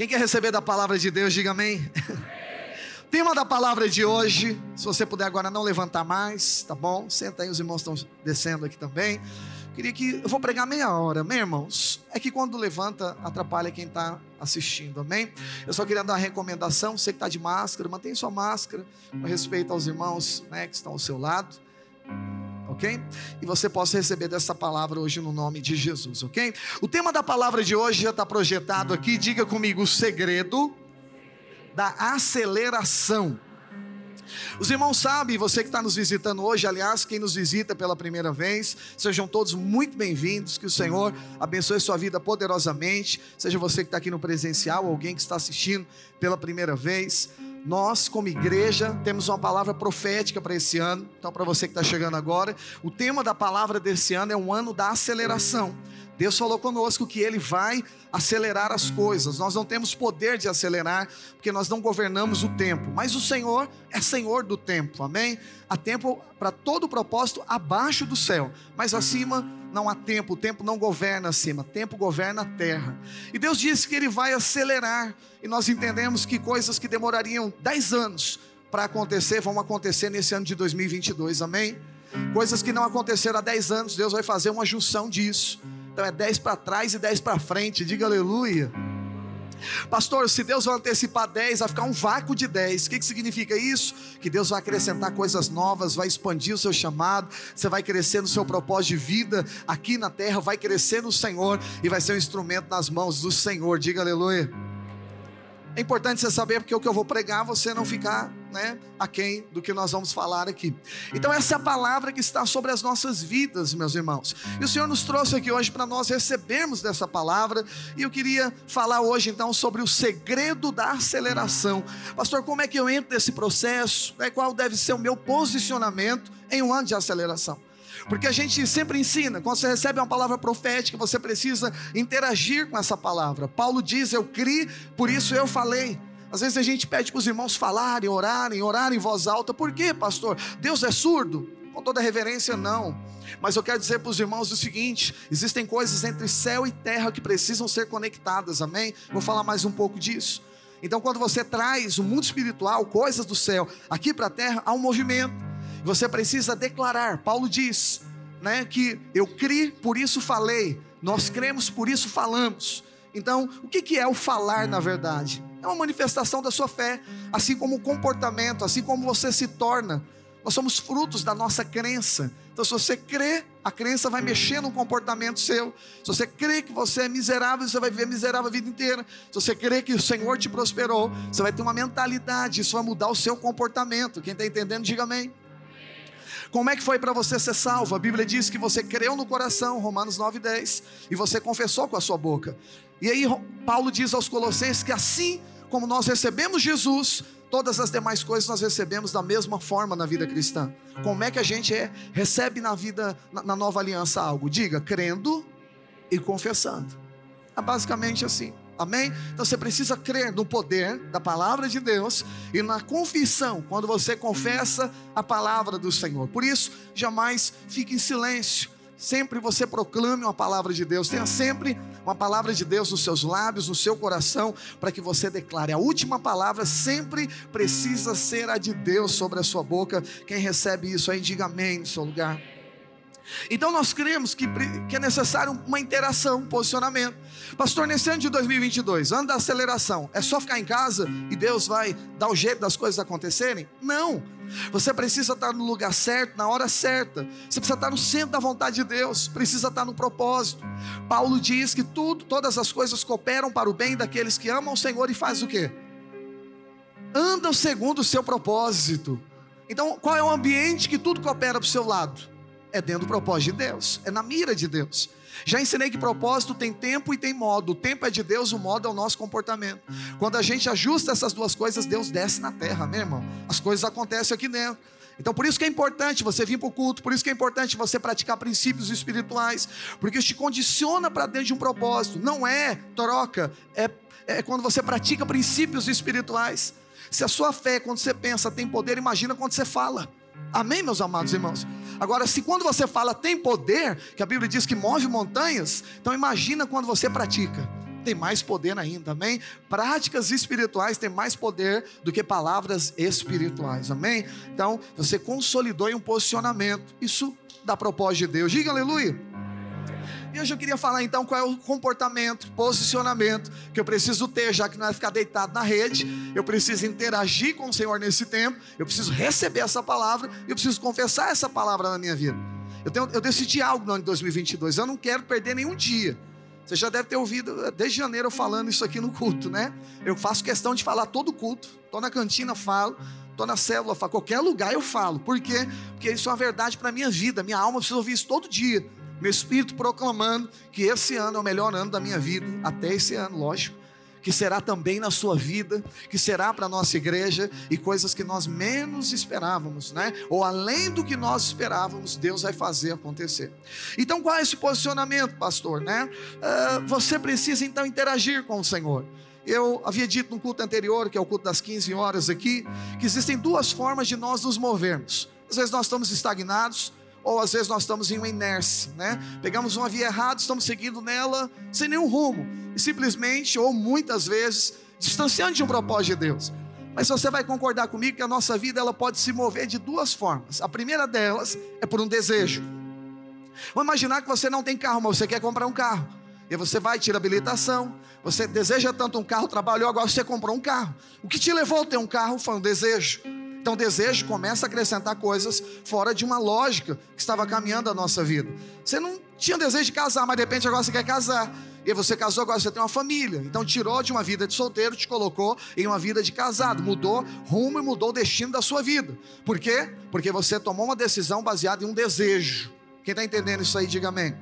Quem quer receber da palavra de Deus, diga amém. Tema da palavra de hoje, se você puder agora não levantar mais, tá bom? Senta aí, os irmãos estão descendo aqui também. Queria que eu vou pregar meia hora, meus irmãos. É que quando levanta atrapalha quem está assistindo, amém? Eu só queria dar uma recomendação, você que está de máscara, mantenha sua máscara, com respeito aos irmãos né, que estão ao seu lado ok? E você possa receber dessa palavra hoje no nome de Jesus, ok? O tema da palavra de hoje já está projetado aqui, diga comigo: o segredo da aceleração. Os irmãos sabem, você que está nos visitando hoje, aliás, quem nos visita pela primeira vez, sejam todos muito bem-vindos, que o Senhor abençoe sua vida poderosamente, seja você que está aqui no presencial, alguém que está assistindo pela primeira vez. Nós, como igreja, temos uma palavra profética para esse ano. Então, para você que está chegando agora, o tema da palavra desse ano é um ano da aceleração. Deus falou conosco que Ele vai acelerar as coisas. Nós não temos poder de acelerar, porque nós não governamos o tempo. Mas o Senhor é Senhor do tempo, amém? Há tempo para todo propósito abaixo do céu, mas acima não há tempo. O tempo não governa acima, o tempo governa a terra. E Deus disse que Ele vai acelerar, e nós entendemos que coisas que demorariam 10 anos para acontecer vão acontecer nesse ano de 2022, amém? Coisas que não aconteceram há 10 anos, Deus vai fazer uma junção disso. Então é 10 para trás e 10 para frente. Diga aleluia. Pastor, se Deus vai antecipar 10, vai ficar um vácuo de 10. O que, que significa isso? Que Deus vai acrescentar coisas novas, vai expandir o seu chamado, você vai crescer no seu propósito de vida aqui na terra, vai crescer no Senhor e vai ser um instrumento nas mãos do Senhor. Diga aleluia. É importante você saber, porque o que eu vou pregar, você não ficar né, aquém do que nós vamos falar aqui. Então, essa é a palavra que está sobre as nossas vidas, meus irmãos. E o Senhor nos trouxe aqui hoje para nós recebermos dessa palavra. E eu queria falar hoje, então, sobre o segredo da aceleração. Pastor, como é que eu entro nesse processo? Né, qual deve ser o meu posicionamento em um ano de aceleração? Porque a gente sempre ensina, quando você recebe uma palavra profética, você precisa interagir com essa palavra. Paulo diz: Eu criei, por isso eu falei. Às vezes a gente pede para os irmãos falarem, orarem, orarem em voz alta. Por quê, pastor? Deus é surdo? Com toda reverência, não. Mas eu quero dizer para os irmãos o seguinte: existem coisas entre céu e terra que precisam ser conectadas, amém? Vou falar mais um pouco disso. Então, quando você traz o mundo espiritual, coisas do céu, aqui para a terra, há um movimento. Você precisa declarar. Paulo diz, né, que eu criei, por isso falei. Nós cremos, por isso falamos. Então, o que, é o falar na verdade? É uma manifestação da sua fé, assim como o comportamento, assim como você se torna. Nós somos frutos da nossa crença. Então, se você crê, a crença vai mexer no comportamento seu. Se você crê que você é miserável, você vai viver miserável a vida inteira. Se você crê que o Senhor te prosperou, você vai ter uma mentalidade. Isso vai mudar o seu comportamento. Quem está entendendo, diga amém. Como é que foi para você ser salvo? A Bíblia diz que você creu no coração, Romanos 9:10, e você confessou com a sua boca. E aí Paulo diz aos Colossenses que assim como nós recebemos Jesus, todas as demais coisas nós recebemos da mesma forma na vida cristã. Como é que a gente é, recebe na vida, na, na nova aliança algo? Diga, crendo e confessando. É basicamente assim. Amém? Então você precisa crer no poder da palavra de Deus e na confissão, quando você confessa a palavra do Senhor. Por isso, jamais fique em silêncio. Sempre você proclame uma palavra de Deus. Tenha sempre uma palavra de Deus nos seus lábios, no seu coração, para que você declare. A última palavra sempre precisa ser a de Deus sobre a sua boca. Quem recebe isso aí, diga amém no seu lugar. Então nós cremos que, que é necessário uma interação, um posicionamento. Pastor, nesse ano de 2022, ano da aceleração, é só ficar em casa e Deus vai dar o jeito das coisas acontecerem? Não. Você precisa estar no lugar certo, na hora certa. Você precisa estar no centro da vontade de Deus, precisa estar no propósito. Paulo diz que tudo, todas as coisas cooperam para o bem daqueles que amam o Senhor e faz o quê? Andam segundo o seu propósito. Então, qual é o ambiente que tudo coopera para o seu lado? É dentro do propósito de Deus, é na mira de Deus. Já ensinei que propósito tem tempo e tem modo. O tempo é de Deus, o modo é o nosso comportamento. Quando a gente ajusta essas duas coisas, Deus desce na terra, meu irmão. As coisas acontecem aqui dentro. Então, por isso que é importante você vir para o culto, por isso que é importante você praticar princípios espirituais, porque isso te condiciona para dentro de um propósito. Não é troca, é, é quando você pratica princípios espirituais. Se a sua fé, quando você pensa, tem poder, imagina quando você fala. Amém, meus amados irmãos? Agora, se quando você fala tem poder, que a Bíblia diz que move montanhas, então imagina quando você pratica. tem mais poder ainda, amém? Práticas espirituais têm mais poder do que palavras espirituais, amém? Então, você consolidou em um posicionamento, isso dá propósito de Deus, diga aleluia. E hoje eu queria falar então qual é o comportamento, posicionamento que eu preciso ter, já que não é ficar deitado na rede, eu preciso interagir com o Senhor nesse tempo, eu preciso receber essa palavra, eu preciso confessar essa palavra na minha vida. Eu, tenho, eu decidi algo no ano de 2022, eu não quero perder nenhum dia. Você já deve ter ouvido eh, desde janeiro eu falando isso aqui no culto, né? Eu faço questão de falar todo culto. Estou na cantina, falo. Estou na célula, falo. Qualquer lugar eu falo. Por quê? Porque isso é uma verdade para a minha vida. Minha alma precisa ouvir isso todo dia meu espírito proclamando que esse ano é o melhor ano da minha vida, até esse ano, lógico. Que será também na sua vida, que será para a nossa igreja e coisas que nós menos esperávamos, né? Ou além do que nós esperávamos, Deus vai fazer acontecer. Então, qual é esse posicionamento, pastor, né? Uh, você precisa então interagir com o Senhor. Eu havia dito no culto anterior, que é o culto das 15 horas aqui, que existem duas formas de nós nos movermos. Às vezes nós estamos estagnados, ou às vezes nós estamos em uma inércia, né? Pegamos uma via errada, estamos seguindo nela sem nenhum rumo, e simplesmente, ou muitas vezes, distanciando de um propósito de Deus. Mas você vai concordar comigo que a nossa vida ela pode se mover de duas formas. A primeira delas é por um desejo. Vamos imaginar que você não tem carro, mas você quer comprar um carro. E você vai, tira habilitação, você deseja tanto um carro, trabalhou, agora você comprou um carro. O que te levou a ter um carro foi um desejo. Então, desejo começa a acrescentar coisas fora de uma lógica que estava caminhando a nossa vida. Você não tinha desejo de casar, mas de repente agora você quer casar. E você casou, agora você tem uma família. Então, tirou de uma vida de solteiro, te colocou em uma vida de casado. Mudou rumo e mudou o destino da sua vida. Por quê? Porque você tomou uma decisão baseada em um desejo. Quem está entendendo isso aí, diga amém.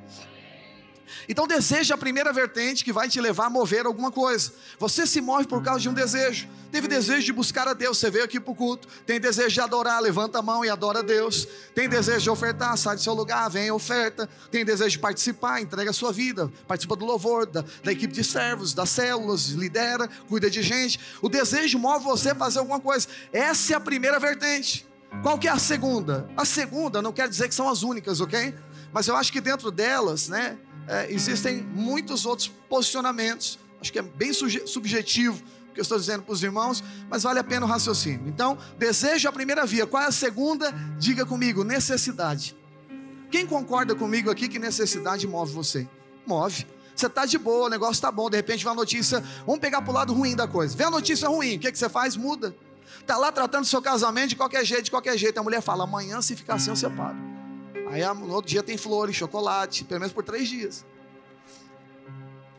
Então desejo é a primeira vertente que vai te levar a mover alguma coisa. Você se move por causa de um desejo. Teve desejo de buscar a Deus, você veio aqui para o culto. Tem desejo de adorar, levanta a mão e adora a Deus. Tem desejo de ofertar, sai do seu lugar, vem oferta. Tem desejo de participar, entrega a sua vida. Participa do louvor, da, da equipe de servos, das células, lidera, cuida de gente. O desejo move você a fazer alguma coisa. Essa é a primeira vertente. Qual que é a segunda? A segunda não quer dizer que são as únicas, ok? Mas eu acho que dentro delas, né, é, existem muitos outros posicionamentos. Acho que é bem subjetivo o que eu estou dizendo para os irmãos, mas vale a pena o raciocínio. Então, desejo a primeira via. Qual é a segunda? Diga comigo: necessidade. Quem concorda comigo aqui que necessidade move você? Move. Você está de boa, o negócio está bom, de repente vem uma notícia, vamos pegar para o lado ruim da coisa. Vem a notícia ruim, o que, que você faz? Muda. Está lá tratando seu casamento de qualquer jeito, de qualquer jeito. A mulher fala: amanhã, se ficar assim, eu separo. Aí no outro dia tem flores, chocolate, pelo menos por três dias.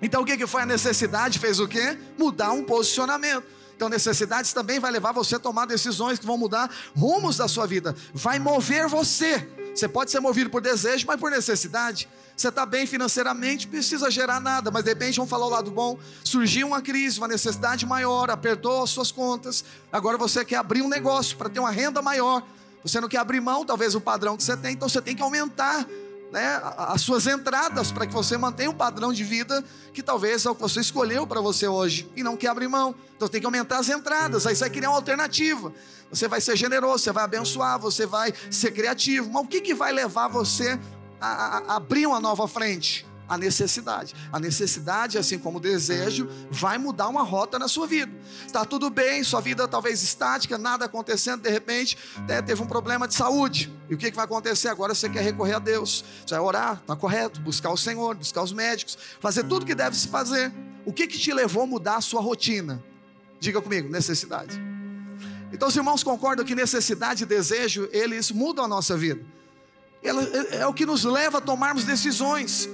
Então o que, que foi a necessidade? Fez o quê? Mudar um posicionamento. Então, necessidades também vai levar você a tomar decisões que vão mudar rumos da sua vida. Vai mover você. Você pode ser movido por desejo, mas por necessidade. Você está bem financeiramente, precisa gerar nada, mas de repente vamos falar o lado bom. Surgiu uma crise, uma necessidade maior, apertou as suas contas. Agora você quer abrir um negócio para ter uma renda maior. Você não quer abrir mão, talvez, o padrão que você tem, então você tem que aumentar né, as suas entradas para que você mantenha um padrão de vida que talvez é o que você escolheu para você hoje e não quer abrir mão. Então tem que aumentar as entradas, aí você vai criar uma alternativa. Você vai ser generoso, você vai abençoar, você vai ser criativo. Mas o que, que vai levar você a, a, a abrir uma nova frente? A necessidade. A necessidade, assim como o desejo, vai mudar uma rota na sua vida. Está tudo bem, sua vida talvez estática, nada acontecendo, de repente né, teve um problema de saúde. E o que, que vai acontecer? Agora você quer recorrer a Deus. Você vai orar, está correto, buscar o Senhor, buscar os médicos, fazer tudo que deve se fazer. O que, que te levou a mudar a sua rotina? Diga comigo, necessidade. Então, os irmãos concordam que necessidade e desejo, eles mudam a nossa vida. É, é o que nos leva a tomarmos decisões.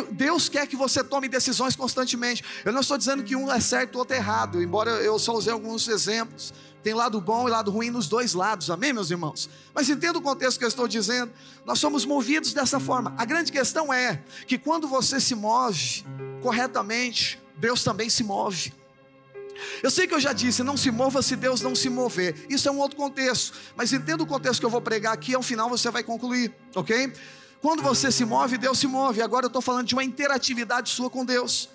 Deus quer que você tome decisões constantemente. Eu não estou dizendo que um é certo o outro é errado, embora eu só usei alguns exemplos. Tem lado bom e lado ruim nos dois lados, amém, meus irmãos? Mas entenda o contexto que eu estou dizendo. Nós somos movidos dessa forma. A grande questão é que quando você se move corretamente, Deus também se move. Eu sei que eu já disse, não se mova se Deus não se mover. Isso é um outro contexto. Mas entenda o contexto que eu vou pregar aqui, ao final você vai concluir, ok? Quando você se move, Deus se move. Agora eu estou falando de uma interatividade sua com Deus.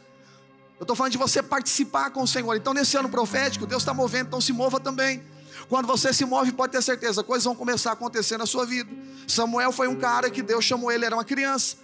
Eu estou falando de você participar com o Senhor. Então, nesse ano profético, Deus está movendo, então se mova também. Quando você se move, pode ter certeza, coisas vão começar a acontecer na sua vida. Samuel foi um cara que Deus chamou ele, era uma criança.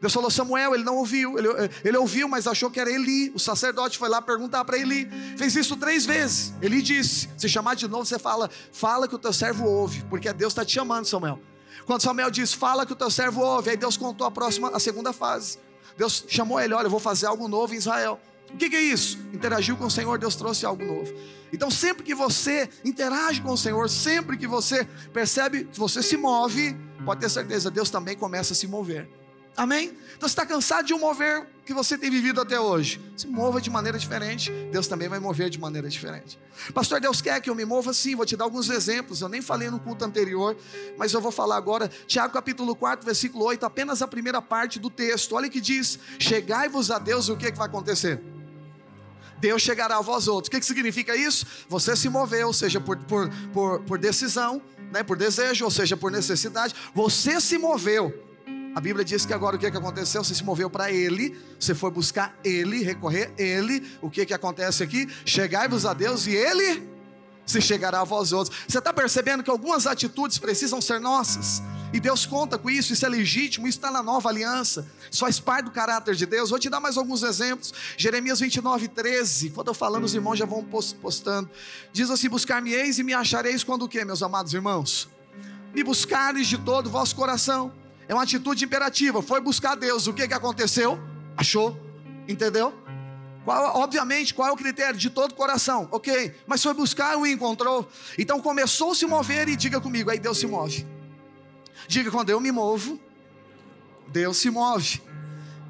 Deus falou Samuel, ele não ouviu, ele, ele ouviu, mas achou que era Eli. O sacerdote foi lá perguntar para Eli, fez isso três vezes. Eli disse: se chamar de novo, você fala, fala que o teu servo ouve, porque Deus está te chamando, Samuel. Quando Samuel diz, fala que o teu servo ouve, aí Deus contou a próxima, a segunda fase. Deus chamou ele, olha, eu vou fazer algo novo em Israel. O que, que é isso? Interagiu com o Senhor, Deus trouxe algo novo. Então, sempre que você interage com o Senhor, sempre que você percebe que você se move, pode ter certeza, Deus também começa a se mover. Amém? Então você está cansado de um mover que você tem vivido até hoje. Se mova de maneira diferente, Deus também vai mover de maneira diferente. Pastor, Deus quer que eu me mova sim, vou te dar alguns exemplos. Eu nem falei no culto anterior, mas eu vou falar agora. Tiago capítulo 4, versículo 8, apenas a primeira parte do texto. Olha que diz: Chegai-vos a Deus, o que, é que vai acontecer? Deus chegará a vós outros. O que, que significa isso? Você se moveu, seja por, por, por, por decisão, né, por desejo, ou seja, por necessidade. Você se moveu. A Bíblia diz que agora o que, que aconteceu? Você se moveu para Ele, você foi buscar Ele, recorrer Ele. O que, que acontece aqui? Chegai-vos a Deus e Ele se chegará a vós outros. Você está percebendo que algumas atitudes precisam ser nossas? E Deus conta com isso, isso é legítimo, isso está na nova aliança, isso faz parte do caráter de Deus. Vou te dar mais alguns exemplos. Jeremias 29, 13. Quando eu falando, os irmãos já vão postando. Diz assim: Buscar-me-eis e me achareis quando o que, meus amados irmãos? Me buscares de todo o vosso coração é uma atitude imperativa. Foi buscar Deus. O que, que aconteceu? Achou. Entendeu? Qual, obviamente, qual é o critério? De todo coração. Ok. Mas foi buscar e encontrou. Então começou a se mover e diga comigo. Aí Deus se move. Diga quando eu me movo, Deus se move.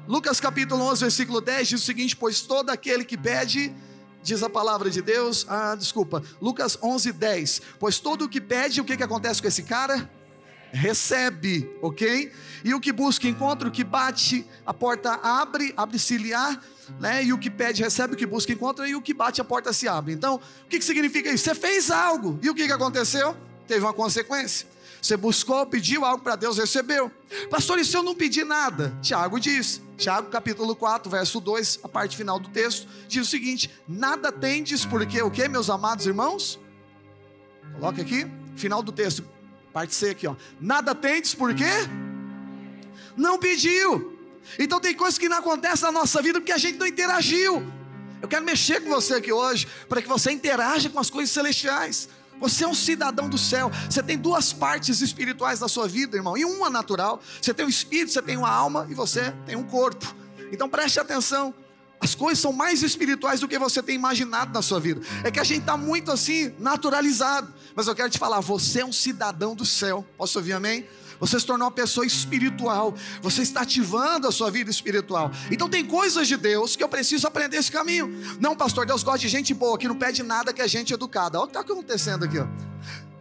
Lucas capítulo 11, versículo 10 diz o seguinte: Pois todo aquele que pede, diz a palavra de Deus, ah, desculpa, Lucas 11, 10. Pois todo o que pede, o que, que acontece com esse cara? Recebe, ok? E o que busca encontra, o que bate, a porta abre, abre-se-lhe-á, né? E o que pede recebe, o que busca encontra, e o que bate, a porta se abre. Então, o que, que significa isso? Você fez algo, e o que, que aconteceu? Teve uma consequência. Você buscou, pediu algo para Deus, recebeu. Pastor, e se eu não pedir nada? Tiago diz, Tiago capítulo 4, verso 2, a parte final do texto, diz o seguinte: Nada tendes, porque o que, meus amados irmãos? Coloca aqui, final do texto, Parte C aqui, ó. Nada tendes por quê? Não pediu. Então tem coisas que não acontecem na nossa vida porque a gente não interagiu. Eu quero mexer com você aqui hoje para que você interaja com as coisas celestiais. Você é um cidadão do céu. Você tem duas partes espirituais da sua vida, irmão, e uma natural. Você tem um espírito, você tem uma alma e você tem um corpo. Então preste atenção. As coisas são mais espirituais do que você tem imaginado na sua vida. É que a gente está muito assim, naturalizado. Mas eu quero te falar, você é um cidadão do céu. Posso ouvir amém? Você se tornou uma pessoa espiritual. Você está ativando a sua vida espiritual. Então tem coisas de Deus que eu preciso aprender esse caminho. Não, pastor, Deus gosta de gente boa, que não pede nada, que é gente educada. Olha o que está acontecendo aqui. Ó.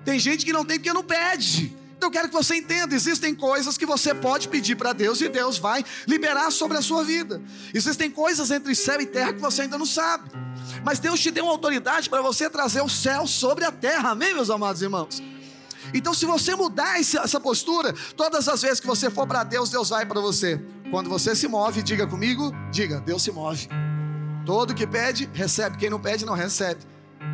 Tem gente que não tem porque não pede. Então eu quero que você entenda: existem coisas que você pode pedir para Deus e Deus vai liberar sobre a sua vida. Existem coisas entre céu e terra que você ainda não sabe. Mas Deus te deu autoridade para você trazer o céu sobre a terra, amém, meus amados irmãos? Então, se você mudar essa postura, todas as vezes que você for para Deus, Deus vai para você. Quando você se move, diga comigo, diga, Deus se move. Todo que pede, recebe. Quem não pede, não recebe.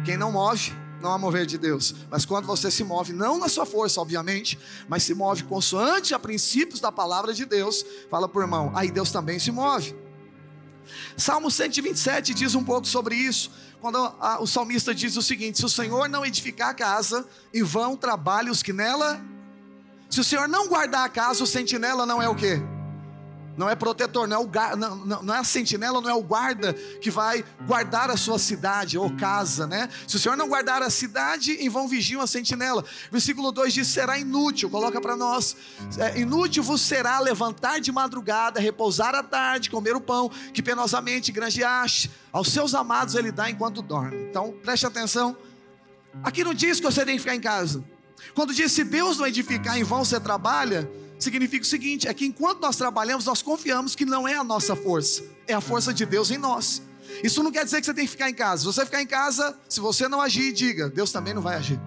Quem não move, não há mover de Deus. Mas quando você se move, não na sua força, obviamente, mas se move consoante a princípios da palavra de Deus, fala por irmão, aí Deus também se move. Salmo 127 diz um pouco sobre isso, quando a, o salmista diz o seguinte: se o Senhor não edificar a casa, em vão trabalham os que nela. Se o Senhor não guardar a casa, o sentinela não é o quê? Não é protetor, não é, o, não, não, é a sentinela, não é o guarda que vai guardar a sua cidade ou casa, né? Se o Senhor não guardar a cidade, em vão vigiam a sentinela. Versículo 2 diz: será inútil, coloca para nós: é, inútil vos será levantar de madrugada, repousar à tarde, comer o pão que penosamente granjeaste. Aos seus amados ele dá enquanto dorme. Então preste atenção. Aqui não diz que você tem que ficar em casa. Quando diz se Deus não edificar, em vão você trabalha significa o seguinte: é que enquanto nós trabalhamos, nós confiamos que não é a nossa força, é a força de Deus em nós. Isso não quer dizer que você tem que ficar em casa. Se você ficar em casa, se você não agir, diga: Deus também não vai agir.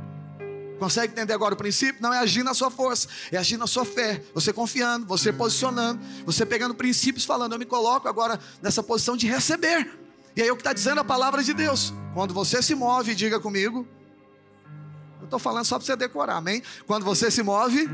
Consegue entender agora o princípio? Não é agir na sua força, é agir na sua fé. Você confiando, você posicionando, você pegando princípios, falando: Eu me coloco agora nessa posição de receber. E aí é o que está dizendo a palavra de Deus. Quando você se move, diga comigo. Eu estou falando só para você decorar, amém? Quando você se move,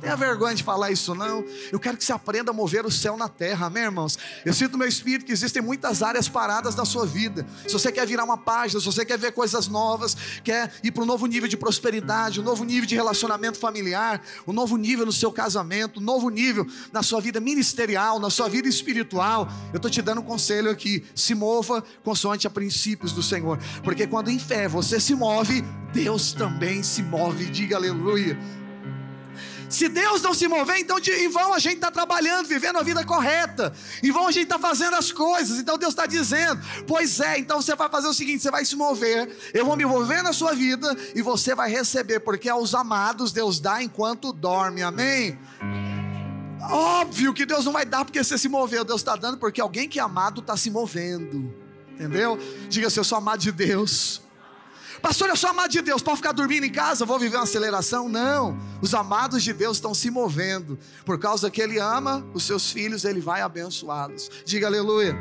Tenha vergonha de falar isso, não. Eu quero que você aprenda a mover o céu na terra, amém, irmãos? Eu sinto no meu espírito que existem muitas áreas paradas na sua vida. Se você quer virar uma página, se você quer ver coisas novas, quer ir para um novo nível de prosperidade, um novo nível de relacionamento familiar, um novo nível no seu casamento, um novo nível na sua vida ministerial, na sua vida espiritual, eu estou te dando um conselho aqui: se mova consoante a princípios do Senhor, porque quando em fé você se move, Deus também se move. Diga aleluia. Se Deus não se mover, então em vão a gente está trabalhando, vivendo a vida correta. Em vão a gente está fazendo as coisas. Então Deus está dizendo: Pois é, então você vai fazer o seguinte: você vai se mover, eu vou me mover na sua vida e você vai receber, porque aos amados Deus dá enquanto dorme. Amém? Óbvio que Deus não vai dar porque você se moveu, Deus está dando porque alguém que é amado está se movendo. Entendeu? Diga assim: Eu sou amado de Deus. Pastor, eu sou amado de Deus, pode ficar dormindo em casa, vou viver uma aceleração? Não. Os amados de Deus estão se movendo. Por causa que Ele ama os seus filhos, Ele vai abençoá-los. Diga aleluia.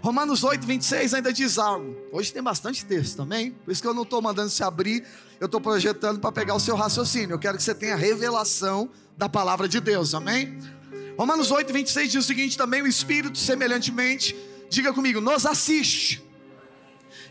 Romanos 8, 26 ainda diz algo. Hoje tem bastante texto também, por isso que eu não estou mandando se abrir, eu estou projetando para pegar o seu raciocínio. Eu quero que você tenha revelação da palavra de Deus, amém? Romanos 8, 26 diz o seguinte também: o Espírito, semelhantemente, diga comigo, nos assiste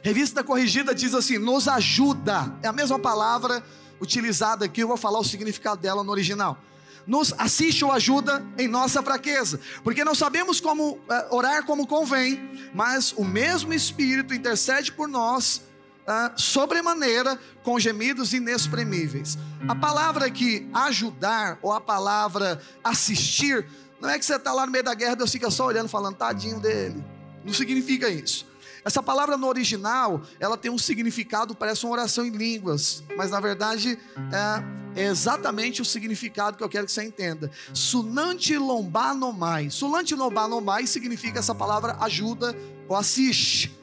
Revista Corrigida diz assim: nos ajuda. É a mesma palavra utilizada aqui, eu vou falar o significado dela no original. Nos assiste ou ajuda em nossa fraqueza, porque não sabemos como é, orar como convém, mas o mesmo Espírito intercede por nós é, sobremaneira com gemidos inexprimíveis. A palavra aqui, ajudar, ou a palavra assistir, não é que você está lá no meio da guerra, Deus fica só olhando, falando, tadinho dele. Não significa isso. Essa palavra no original, ela tem um significado, parece uma oração em línguas, mas na verdade é, é exatamente o significado que eu quero que você entenda. Sunanti lombanomai. Sunanti lombanomai significa essa palavra ajuda ou assiste.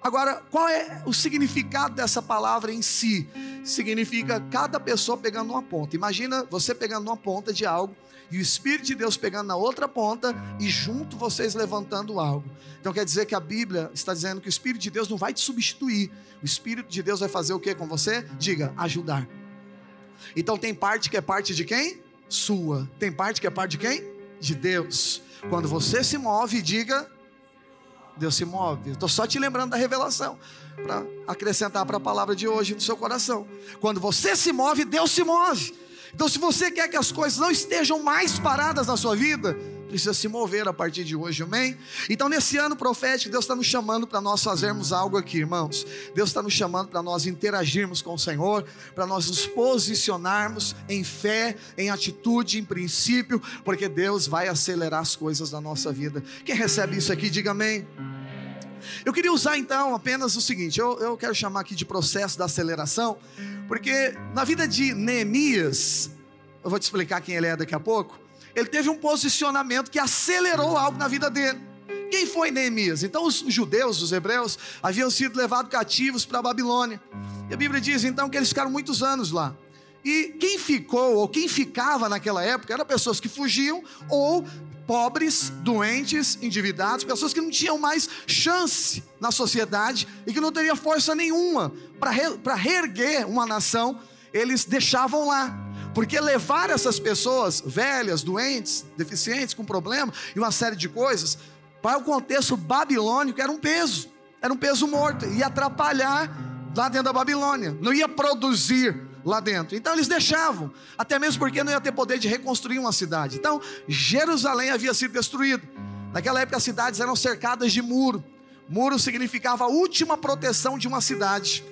Agora, qual é o significado dessa palavra em si? Significa cada pessoa pegando uma ponta. Imagina você pegando uma ponta de algo e o Espírito de Deus pegando na outra ponta e junto vocês levantando algo. Então quer dizer que a Bíblia está dizendo que o Espírito de Deus não vai te substituir. O Espírito de Deus vai fazer o que com você? Diga, ajudar. Então tem parte que é parte de quem? Sua. Tem parte que é parte de quem? De Deus. Quando você se move, diga, Deus se move. Estou só te lembrando da revelação para acrescentar para a palavra de hoje no seu coração. Quando você se move, Deus se move. Então, se você quer que as coisas não estejam mais paradas na sua vida, precisa se mover a partir de hoje, amém? Então, nesse ano profético, Deus está nos chamando para nós fazermos algo aqui, irmãos. Deus está nos chamando para nós interagirmos com o Senhor, para nós nos posicionarmos em fé, em atitude, em princípio, porque Deus vai acelerar as coisas na nossa vida. Quem recebe isso aqui, diga amém. Eu queria usar então apenas o seguinte: eu, eu quero chamar aqui de processo da aceleração, porque na vida de Neemias, eu vou te explicar quem ele é daqui a pouco, ele teve um posicionamento que acelerou algo na vida dele. Quem foi Neemias? Então, os judeus, os hebreus, haviam sido levados cativos para a Babilônia. E a Bíblia diz então que eles ficaram muitos anos lá. E quem ficou, ou quem ficava naquela época, eram pessoas que fugiam ou pobres, doentes, endividados, pessoas que não tinham mais chance na sociedade e que não teriam força nenhuma para reerguer uma nação, eles deixavam lá. Porque levar essas pessoas velhas, doentes, deficientes, com problema e uma série de coisas, para o contexto babilônico era um peso, era um peso morto, ia atrapalhar lá dentro da Babilônia, não ia produzir lá dentro. Então eles deixavam, até mesmo porque não ia ter poder de reconstruir uma cidade. Então Jerusalém havia sido destruído. Naquela época as cidades eram cercadas de muro. Muro significava a última proteção de uma cidade.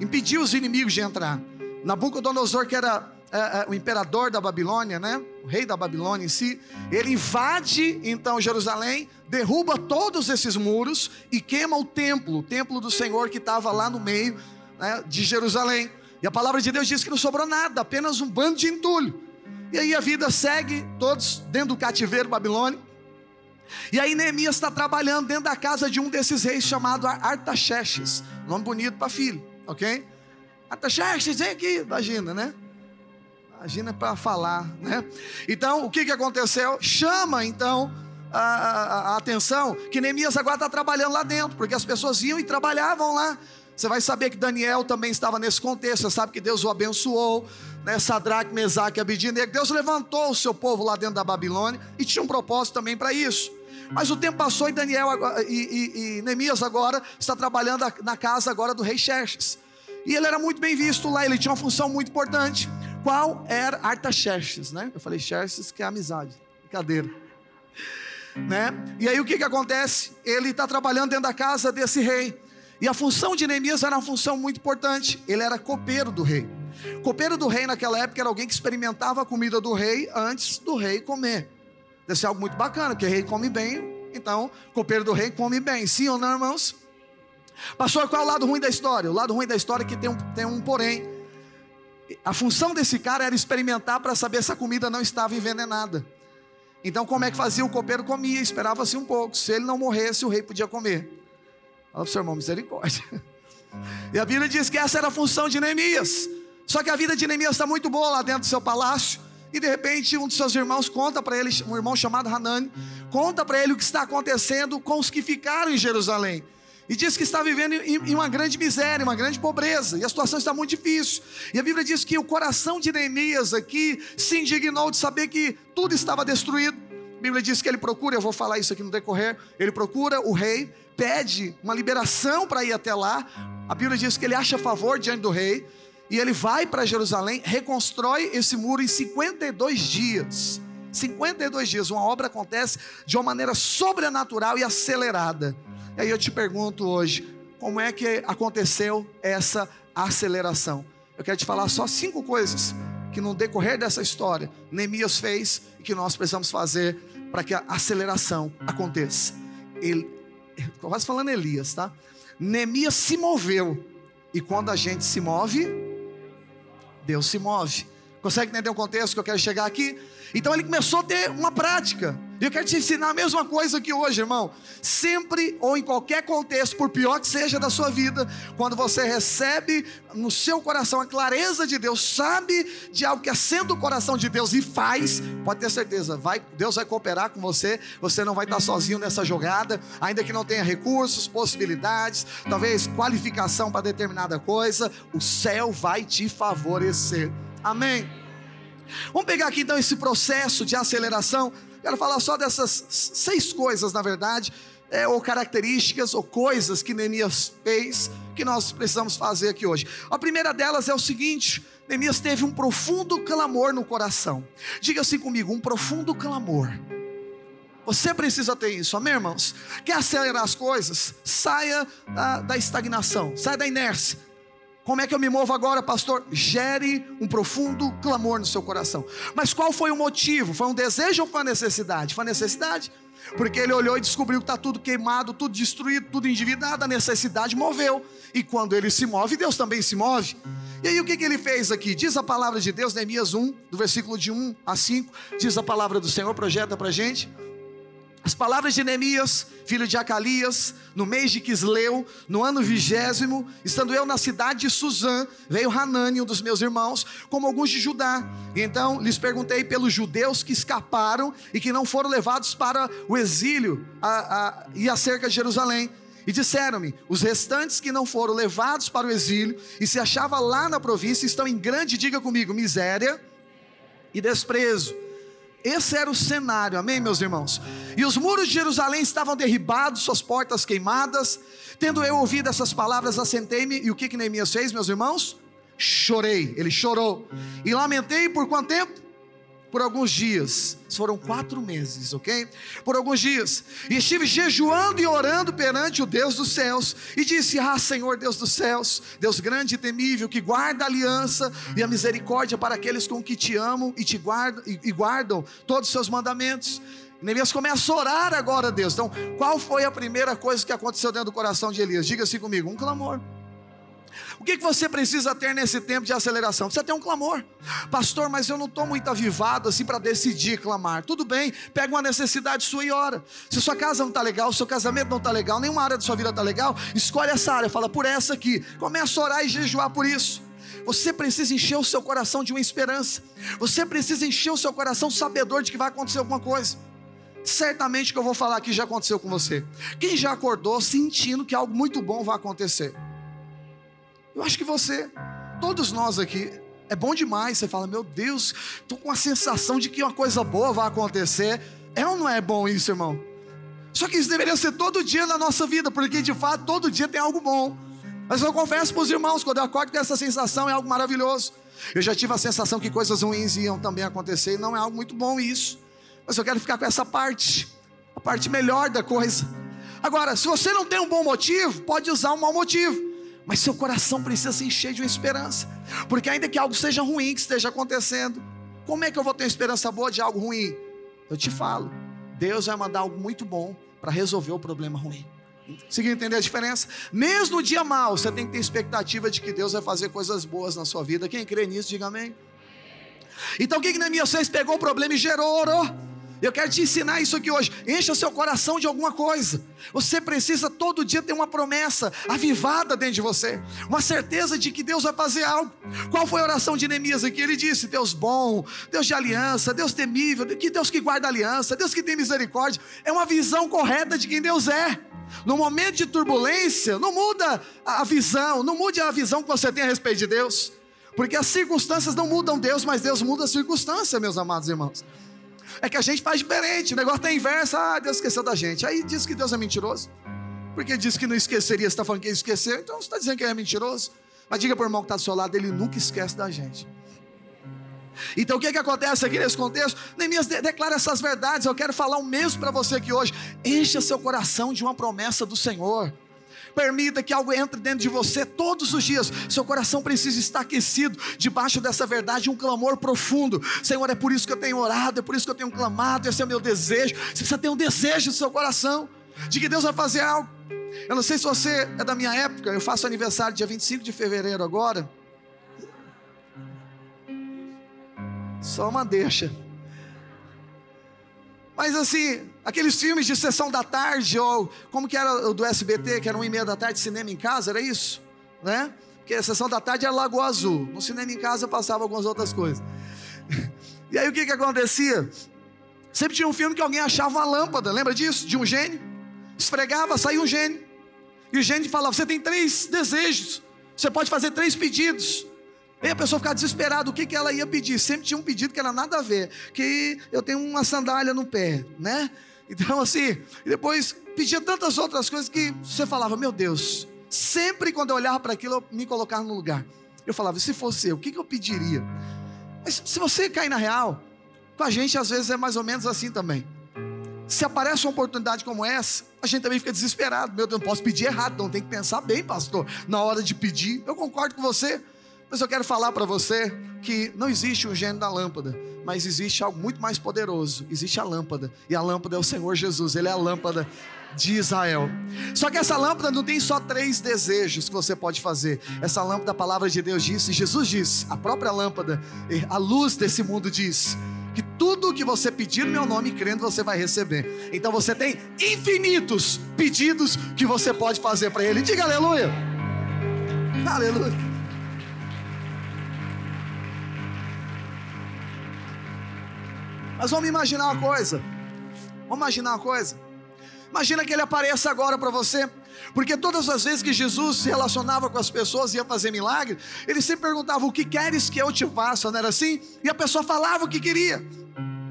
Impedia os inimigos de entrar. Nabucodonosor, que era é, é, o imperador da Babilônia, né? O rei da Babilônia em si, ele invade então Jerusalém, derruba todos esses muros e queima o templo, o templo do Senhor que estava lá no meio né, de Jerusalém. E a palavra de Deus diz que não sobrou nada, apenas um bando de entulho. E aí a vida segue, todos dentro do cativeiro babilônico. E aí Neemias está trabalhando dentro da casa de um desses reis chamado Artaxerxes. Nome bonito para filho, ok? Artaxerxes, vem aqui, imagina, né? Imagina para falar, né? Então, o que, que aconteceu? Chama então a, a, a atenção que Neemias agora está trabalhando lá dentro, porque as pessoas iam e trabalhavam lá Você vai saber que Daniel também estava nesse contexto. Você sabe que Deus o abençoou, né? Sadraque, Mesaque e. Deus levantou o seu povo lá dentro da Babilônia e tinha um propósito também para isso. Mas o tempo passou e Daniel e, e, e Neemias agora está trabalhando na casa agora do rei Xerxes. E ele era muito bem visto lá, ele tinha uma função muito importante. Qual era Artaxerxes, né? Eu falei Xerxes, que é amizade. Brincadeira. Né? E aí o que, que acontece? Ele está trabalhando dentro da casa desse rei. E a função de Neemias era uma função muito importante. Ele era copeiro do rei. Copeiro do rei naquela época era alguém que experimentava a comida do rei antes do rei comer. Deve ser algo muito bacana, porque o rei come bem, então copeiro do rei come bem. Sim ou não, irmãos? Pastor, qual é o lado ruim da história? O lado ruim da história é que tem um, tem um porém. A função desse cara era experimentar para saber se a comida não estava envenenada. Então, como é que fazia? O copeiro comia, esperava-se um pouco. Se ele não morresse, o rei podia comer. Fala para o seu irmão, misericórdia. E a Bíblia diz que essa era a função de Neemias. Só que a vida de Neemias está muito boa lá dentro do seu palácio. E de repente um dos seus irmãos conta para ele, um irmão chamado Hanani, conta para ele o que está acontecendo com os que ficaram em Jerusalém. E diz que está vivendo em, uma grande miséria, uma grande pobreza, e a situação está muito difícil. E a Bíblia diz que o coração de Neemias aqui se indignou de saber que tudo estava destruído. A Bíblia diz que ele procura, eu vou falar isso aqui no decorrer, ele procura o rei, pede uma liberação para ir até lá. A Bíblia diz que ele acha favor diante do rei, e ele vai para Jerusalém, reconstrói esse muro em 52 dias. 52 dias, uma obra acontece de uma maneira sobrenatural e acelerada. E aí eu te pergunto hoje, como é que aconteceu essa aceleração? Eu quero te falar só cinco coisas que no decorrer dessa história Neemias fez que nós precisamos fazer para que a aceleração aconteça. Ele, quase falando Elias, tá? Neemias se moveu e quando a gente se move, Deus se move. Consegue entender o contexto que eu quero chegar aqui? Então ele começou a ter uma prática. E eu quero te ensinar a mesma coisa que hoje, irmão. Sempre ou em qualquer contexto, por pior que seja da sua vida, quando você recebe no seu coração a clareza de Deus, sabe de algo que acende o coração de Deus e faz, pode ter certeza, vai, Deus vai cooperar com você, você não vai estar sozinho nessa jogada, ainda que não tenha recursos, possibilidades, talvez qualificação para determinada coisa, o céu vai te favorecer. Amém. Vamos pegar aqui então esse processo de aceleração. Quero falar só dessas seis coisas, na verdade, é, ou características, ou coisas que Neemias fez, que nós precisamos fazer aqui hoje. A primeira delas é o seguinte: Neemias teve um profundo clamor no coração. Diga assim comigo: um profundo clamor. Você precisa ter isso, amém, irmãos? Quer acelerar as coisas? Saia da, da estagnação, saia da inércia. Como é que eu me movo agora, pastor? Gere um profundo clamor no seu coração. Mas qual foi o motivo? Foi um desejo ou foi uma necessidade? Foi uma necessidade. Porque ele olhou e descobriu que está tudo queimado, tudo destruído, tudo endividado, a necessidade moveu. E quando ele se move, Deus também se move. E aí o que, que ele fez aqui? Diz a palavra de Deus, Neemias 1, do versículo de 1 a 5, diz a palavra do Senhor, projeta para gente. As palavras de Neemias, filho de Acalias, no mês de Quisleu, no ano vigésimo, estando eu na cidade de Suzã, veio Hanani, um dos meus irmãos, como alguns de Judá. Então lhes perguntei pelos judeus que escaparam e que não foram levados para o exílio a, a, e acerca de Jerusalém. E disseram-me: os restantes que não foram levados para o exílio e se achavam lá na província estão em grande, diga comigo, miséria e desprezo esse era o cenário, amém, meus irmãos? E os muros de Jerusalém estavam derribados, suas portas queimadas. Tendo eu ouvido essas palavras, assentei-me. E o que, que Neemias fez, meus irmãos? Chorei, ele chorou. E lamentei por quanto tempo? Por alguns dias, foram quatro meses, ok? Por alguns dias, e estive jejuando e orando perante o Deus dos céus, e disse: Ah, Senhor Deus dos céus, Deus grande e temível, que guarda a aliança e a misericórdia para aqueles com que te amam e te guardam e, e guardam todos os seus mandamentos. Neemias começa a orar agora Deus. Então, qual foi a primeira coisa que aconteceu dentro do coração de Elias? Diga assim comigo: um clamor. O que, que você precisa ter nesse tempo de aceleração? Precisa ter um clamor. Pastor, mas eu não estou muito avivado assim para decidir clamar. Tudo bem, pega uma necessidade sua e ora. Se sua casa não está legal, seu casamento não está legal, nenhuma área da sua vida está legal, escolhe essa área, fala por essa aqui. Começa a orar e jejuar por isso. Você precisa encher o seu coração de uma esperança. Você precisa encher o seu coração sabedor de que vai acontecer alguma coisa. Certamente que eu vou falar aqui já aconteceu com você. Quem já acordou sentindo que algo muito bom vai acontecer? Eu acho que você, todos nós aqui, é bom demais. Você fala, meu Deus, estou com a sensação de que uma coisa boa vai acontecer. É ou não é bom isso, irmão? Só que isso deveria ser todo dia na nossa vida, porque de fato todo dia tem algo bom. Mas eu confesso para os irmãos, quando eu acordo com essa sensação, é algo maravilhoso. Eu já tive a sensação que coisas ruins iam também acontecer, e não é algo muito bom isso. Mas eu quero ficar com essa parte, a parte melhor da coisa. Agora, se você não tem um bom motivo, pode usar um mau motivo. Mas seu coração precisa se encher de uma esperança. Porque ainda que algo seja ruim que esteja acontecendo, como é que eu vou ter esperança boa de algo ruim? Eu te falo, Deus vai mandar algo muito bom para resolver o problema ruim. Conseguiu entender a diferença? Mesmo no dia mal, você tem que ter expectativa de que Deus vai fazer coisas boas na sua vida. Quem crê nisso, diga amém. Então o que, que Neemias fez? Pegou o problema e gerou, orou. Eu quero te ensinar isso aqui hoje. Encha seu coração de alguma coisa. Você precisa todo dia ter uma promessa avivada dentro de você, uma certeza de que Deus vai fazer algo. Qual foi a oração de Neemias aqui? Ele disse: Deus bom, Deus de aliança, Deus temível, que Deus que guarda aliança, Deus que tem misericórdia. É uma visão correta de quem Deus é. No momento de turbulência, não muda a visão, não mude a visão que você tem a respeito de Deus, porque as circunstâncias não mudam Deus, mas Deus muda a circunstância, meus amados irmãos. É que a gente faz diferente, o negócio tem inverso, ah, Deus esqueceu da gente. Aí diz que Deus é mentiroso. Porque diz que não esqueceria, você está falando que ele esqueceu, então você está dizendo que ele é mentiroso. Mas diga para o irmão que está do seu lado, ele nunca esquece da gente. Então o que, que acontece aqui nesse contexto? Neemias declara essas verdades. Eu quero falar o mesmo para você aqui hoje. Encha seu coração de uma promessa do Senhor. Permita que algo entre dentro de você todos os dias. Seu coração precisa estar aquecido debaixo dessa verdade, um clamor profundo. Senhor, é por isso que eu tenho orado, é por isso que eu tenho clamado, esse é o meu desejo. Você precisa ter um desejo no seu coração de que Deus vai fazer algo. Eu não sei se você é da minha época, eu faço aniversário dia 25 de fevereiro agora. Só uma deixa. Mas assim, aqueles filmes de sessão da tarde, ou como que era o do SBT, que era um e meia da tarde, cinema em casa, era isso? Né? Porque a sessão da tarde era Lagoa Azul. No cinema em casa passava algumas outras coisas. E aí o que que acontecia? Sempre tinha um filme que alguém achava uma lâmpada, lembra disso? De um gênio. Esfregava, saía um gênio. E o gênio falava: Você tem três desejos. Você pode fazer três pedidos. E a pessoa ficava desesperada, o que, que ela ia pedir? Sempre tinha um pedido que era nada a ver, que eu tenho uma sandália no pé, né? Então assim, depois pedia tantas outras coisas que você falava, meu Deus, sempre quando eu olhava para aquilo, eu me colocava no lugar. Eu falava, se fosse eu, o que, que eu pediria? Mas se você cair na real, com a gente às vezes é mais ou menos assim também. Se aparece uma oportunidade como essa, a gente também fica desesperado. Meu Deus, não posso pedir errado, não tem que pensar bem, pastor, na hora de pedir. Eu concordo com você. Mas eu quero falar para você que não existe um gênio da lâmpada, mas existe algo muito mais poderoso. Existe a lâmpada, e a lâmpada é o Senhor Jesus, Ele é a lâmpada de Israel. Só que essa lâmpada não tem só três desejos que você pode fazer. Essa lâmpada, a palavra de Deus disse, Jesus disse, a própria lâmpada, a luz desse mundo diz que tudo que você pedir no meu nome, crendo, você vai receber. Então você tem infinitos pedidos que você pode fazer para Ele. Diga aleluia. Aleluia. Mas vamos imaginar uma coisa. Vamos imaginar uma coisa. Imagina que ele apareça agora para você. Porque todas as vezes que Jesus se relacionava com as pessoas e ia fazer milagre, ele sempre perguntava: O que queres que eu te faça? Não era assim? E a pessoa falava o que queria.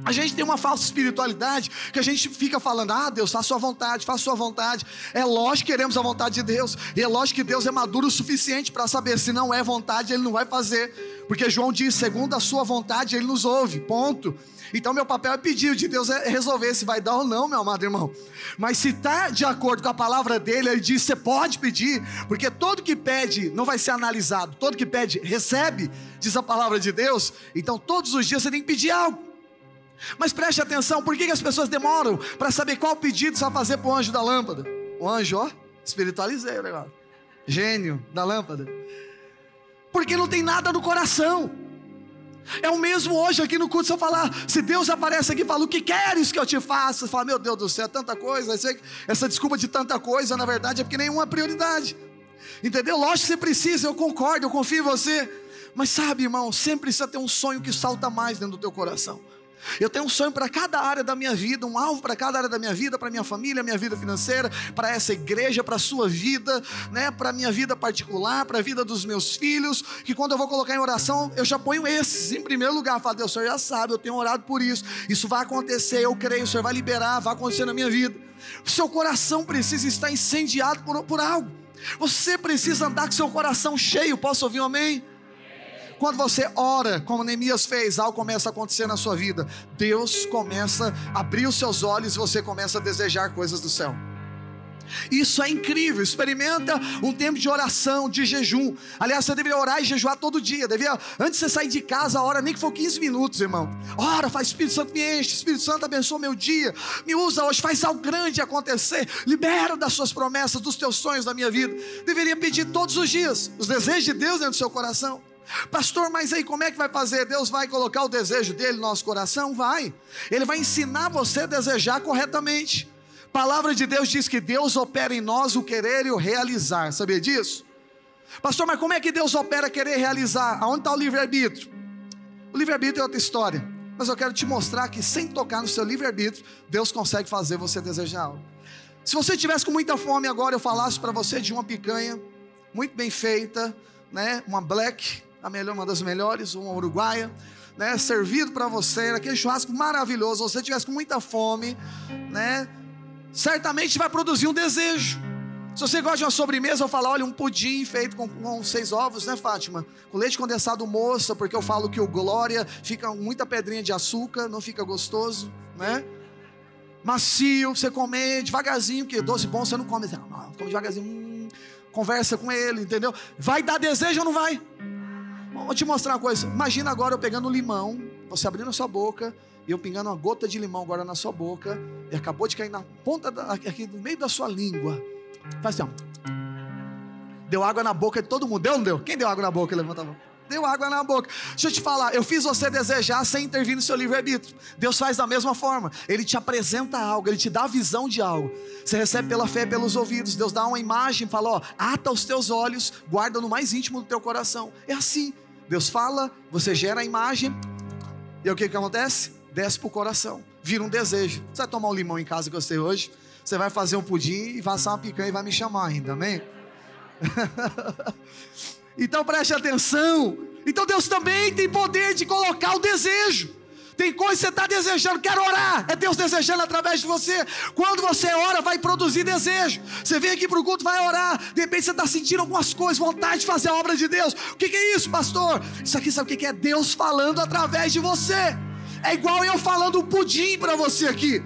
A gente tem uma falsa espiritualidade que a gente fica falando: ah, Deus, faça sua vontade, faça sua vontade. É lógico que queremos a vontade de Deus, e é lógico que Deus é maduro o suficiente para saber se não é vontade, Ele não vai fazer, porque João diz: segundo a sua vontade, Ele nos ouve. Ponto. Então, meu papel é pedir, o de Deus é resolver se vai dar ou não, meu amado irmão. Mas se está de acordo com a palavra dele, ele diz: você pode pedir, porque todo que pede não vai ser analisado, todo que pede recebe, diz a palavra de Deus. Então, todos os dias você tem que pedir algo. Mas preste atenção, por que, que as pessoas demoram para saber qual pedido vai fazer para o anjo da lâmpada? O anjo, ó, espiritualizei o negócio. Gênio da lâmpada. Porque não tem nada no coração. É o mesmo hoje aqui no culto, se eu falar, se Deus aparece aqui e fala, o que queres que eu te faça? Você fala, meu Deus do céu, tanta coisa. Essa desculpa de tanta coisa, na verdade, é porque nenhuma é prioridade. Entendeu? Lógico que você precisa, eu concordo, eu confio em você. Mas sabe, irmão, sempre precisa ter um sonho que salta mais dentro do teu coração. Eu tenho um sonho para cada área da minha vida, um alvo para cada área da minha vida, para minha família, minha vida financeira, para essa igreja, para a sua vida, né, para a minha vida particular, para a vida dos meus filhos, que quando eu vou colocar em oração, eu já ponho esses em primeiro lugar. Falo, Deus, o Senhor já sabe, eu tenho orado por isso, isso vai acontecer, eu creio, o Senhor vai liberar, vai acontecer na minha vida. Seu coração precisa estar incendiado por, por algo. Você precisa andar com seu coração cheio. Posso ouvir um amém? Quando você ora, como Neemias fez, algo começa a acontecer na sua vida. Deus começa a abrir os seus olhos e você começa a desejar coisas do céu. Isso é incrível. Experimenta um tempo de oração, de jejum. Aliás, você deveria orar e jejuar todo dia. Devia, antes de você sair de casa, ora nem que for 15 minutos, irmão. Ora, faz Espírito Santo me enche, Espírito Santo abençoa meu dia. Me usa hoje, faz algo grande acontecer. Libera das suas promessas, dos teus sonhos da minha vida. Deveria pedir todos os dias os desejos de Deus dentro do seu coração. Pastor, mas aí como é que vai fazer? Deus vai colocar o desejo dele no nosso coração? Vai. Ele vai ensinar você a desejar corretamente. A palavra de Deus diz que Deus opera em nós o querer e o realizar. Sabia disso? Pastor, mas como é que Deus opera querer realizar? Aonde está o livre-arbítrio? O livre-arbítrio é outra história. Mas eu quero te mostrar que sem tocar no seu livre-arbítrio, Deus consegue fazer você desejar algo. Se você tivesse com muita fome agora, eu falasse para você de uma picanha muito bem feita, né? Uma black, a melhor, uma das melhores, uma uruguaia, né? Servido para você, aquele churrasco maravilhoso. Se você tivesse com muita fome, né? Certamente vai produzir um desejo. Se você gosta de uma sobremesa, eu falo, olha, um pudim feito com, com, seis ovos, né, Fátima? Com leite condensado moça, porque eu falo que o Glória fica muita pedrinha de açúcar, não fica gostoso, né? Macio, você comer devagarzinho, porque doce bom você não come, você não, come devagarzinho, hum, conversa com ele, entendeu? Vai dar desejo ou não vai? Vou te mostrar uma coisa. Imagina agora eu pegando um limão, você abrindo a sua boca, e eu pingando uma gota de limão agora na sua boca, e acabou de cair na ponta, da, aqui no meio da sua língua. Faz assim, ó. Deu água na boca de todo mundo. Deu ou não deu? Quem deu água na boca? Levanta a mão. Deu água na boca. Deixa eu te falar, eu fiz você desejar sem intervir no seu livre-arbítrio. Deus faz da mesma forma. Ele te apresenta algo, ele te dá a visão de algo. Você recebe pela fé, pelos ouvidos. Deus dá uma imagem, fala: ó, ata os teus olhos, guarda no mais íntimo do teu coração. É assim. Deus fala, você gera a imagem, e o que, que acontece? Desce para o coração, vira um desejo. Você vai tomar um limão em casa com você hoje? Você vai fazer um pudim e vai assar uma picanha e vai me chamar ainda, amém? então preste atenção. Então Deus também tem poder de colocar o desejo. Tem coisa que você está desejando, quero orar. É Deus desejando através de você. Quando você ora, vai produzir desejo. Você vem aqui para o culto, vai orar. De repente você está sentindo algumas coisas, vontade de fazer a obra de Deus. O que, que é isso, pastor? Isso aqui sabe o que é? Deus falando através de você. É igual eu falando um pudim para você aqui.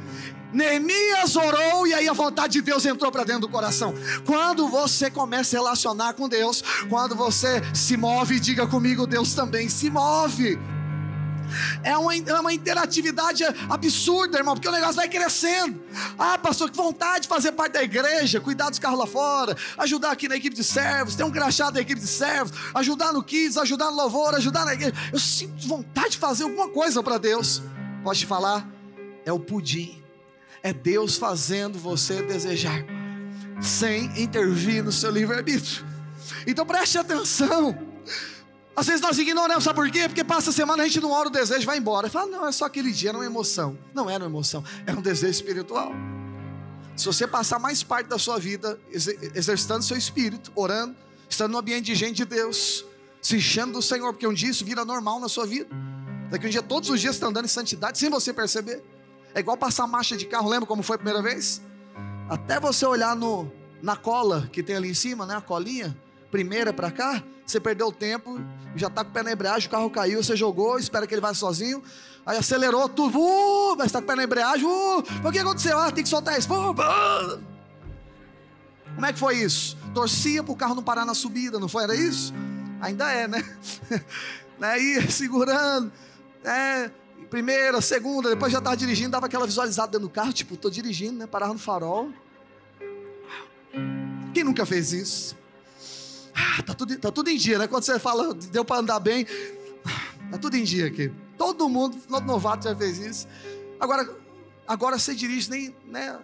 Neemias orou e aí a vontade de Deus entrou para dentro do coração. Quando você começa a relacionar com Deus, quando você se move, diga comigo, Deus também se move. É uma, é uma interatividade absurda, irmão, porque o negócio vai crescendo. Ah, pastor, que vontade de fazer parte da igreja, cuidar dos carros lá fora, ajudar aqui na equipe de servos, ter um crachá da equipe de servos, ajudar no kids, ajudar no louvor, ajudar na igreja. Eu sinto vontade de fazer alguma coisa para Deus. Posso te falar? É o pudim. É Deus fazendo você desejar, sem intervir no seu livre-arbítrio. Então preste atenção. Às vezes nós ignoramos, sabe por quê? Porque passa a semana a gente não ora o desejo, vai embora. E fala, não, é só aquele dia, não é emoção. Não era uma emoção, era um desejo espiritual. Se você passar mais parte da sua vida exercitando seu espírito, orando, estando no ambiente de gente de Deus, se enchendo do Senhor, porque um dia isso vira normal na sua vida. Daqui um dia, todos os dias, está andando em santidade sem você perceber. É igual passar marcha de carro, lembra como foi a primeira vez? Até você olhar no, na cola que tem ali em cima, né? A colinha, primeira para cá, você perdeu o tempo, já está com o pé na embreagem, o carro caiu, você jogou, espera que ele vá sozinho, aí acelerou tudo, uh, mas está com o pé na embreagem, uh, o que aconteceu? Ah, tem que soltar isso. Uh, uh. Como é que foi isso? Torcia para o carro não parar na subida, não foi? Era isso? Ainda é, né? né? Ia segurando, é, primeira, segunda, depois já estava dirigindo, dava aquela visualizada dentro do carro, tipo, estou dirigindo, né? Parava no farol. Quem nunca fez isso? Ah, tá tudo, tá tudo em dia, né? Quando você fala, deu para andar bem, tá tudo em dia aqui. Todo mundo, todo novato já fez isso. Agora, agora você dirige nem, né?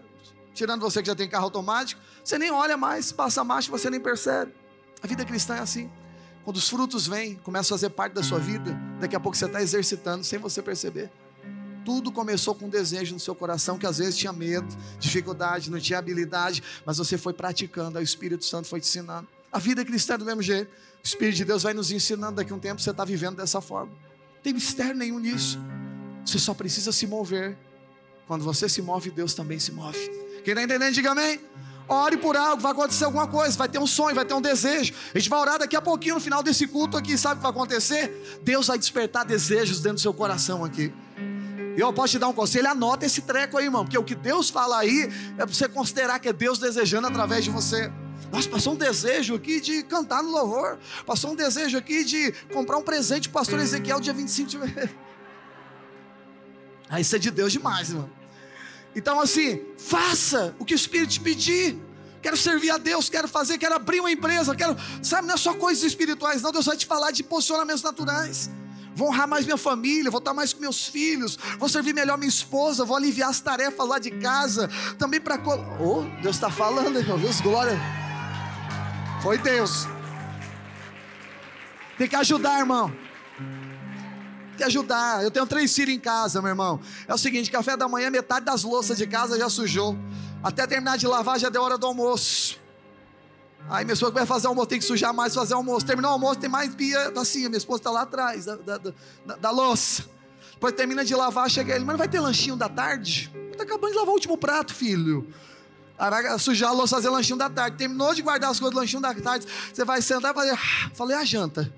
Tirando você que já tem carro automático, você nem olha mais, passa a marcha, você nem percebe. A vida cristã é assim. Quando os frutos vêm, começam a fazer parte da sua vida, daqui a pouco você está exercitando sem você perceber. Tudo começou com um desejo no seu coração, que às vezes tinha medo, dificuldade, não tinha habilidade, mas você foi praticando, aí o Espírito Santo foi te ensinando. A vida cristã é do mesmo jeito. O Espírito de Deus vai nos ensinando daqui a um tempo, você está vivendo dessa forma. Não tem mistério nenhum nisso. Você só precisa se mover. Quando você se move, Deus também se move. Quem está entendendo, diga amém. Ore por algo, vai acontecer alguma coisa, vai ter um sonho, vai ter um desejo. A gente vai orar daqui a pouquinho no final desse culto aqui, sabe o que vai acontecer? Deus vai despertar desejos dentro do seu coração aqui. Eu posso te dar um conselho, anota esse treco aí, irmão, porque o que Deus fala aí é para você considerar que é Deus desejando através de você. Nossa, passou um desejo aqui de cantar no louvor. Passou um desejo aqui de comprar um presente para o pastor Ezequiel dia 25 de. Aí isso é de Deus demais, irmão. Então, assim, faça o que o Espírito te pedir. Quero servir a Deus, quero fazer, quero abrir uma empresa, quero, sabe, não é só coisas espirituais, não. Deus vai te falar de posicionamentos naturais. Vou honrar mais minha família, vou estar mais com meus filhos, vou servir melhor minha esposa, vou aliviar as tarefas lá de casa, também para. Oh, Deus está falando, irmão, Deus, glória. Foi Deus. Tem que ajudar, irmão que ajudar. Eu tenho três filhos em casa, meu irmão. É o seguinte: café da manhã, metade das louças de casa já sujou. Até terminar de lavar, já deu hora do almoço. Aí minha esposa vai fazer almoço, tem que sujar mais fazer almoço. Terminou o almoço, tem mais pia assim. Minha esposa está lá atrás da, da, da, da, louça. Depois termina de lavar, chega ele, mas não vai ter lanchinho da tarde? Está acabando de lavar o último prato, filho. Sujar a louça, fazer lanchinho da tarde. Terminou de guardar as coisas do lanchinho da tarde. Você vai sentar e fazer. Falei a janta.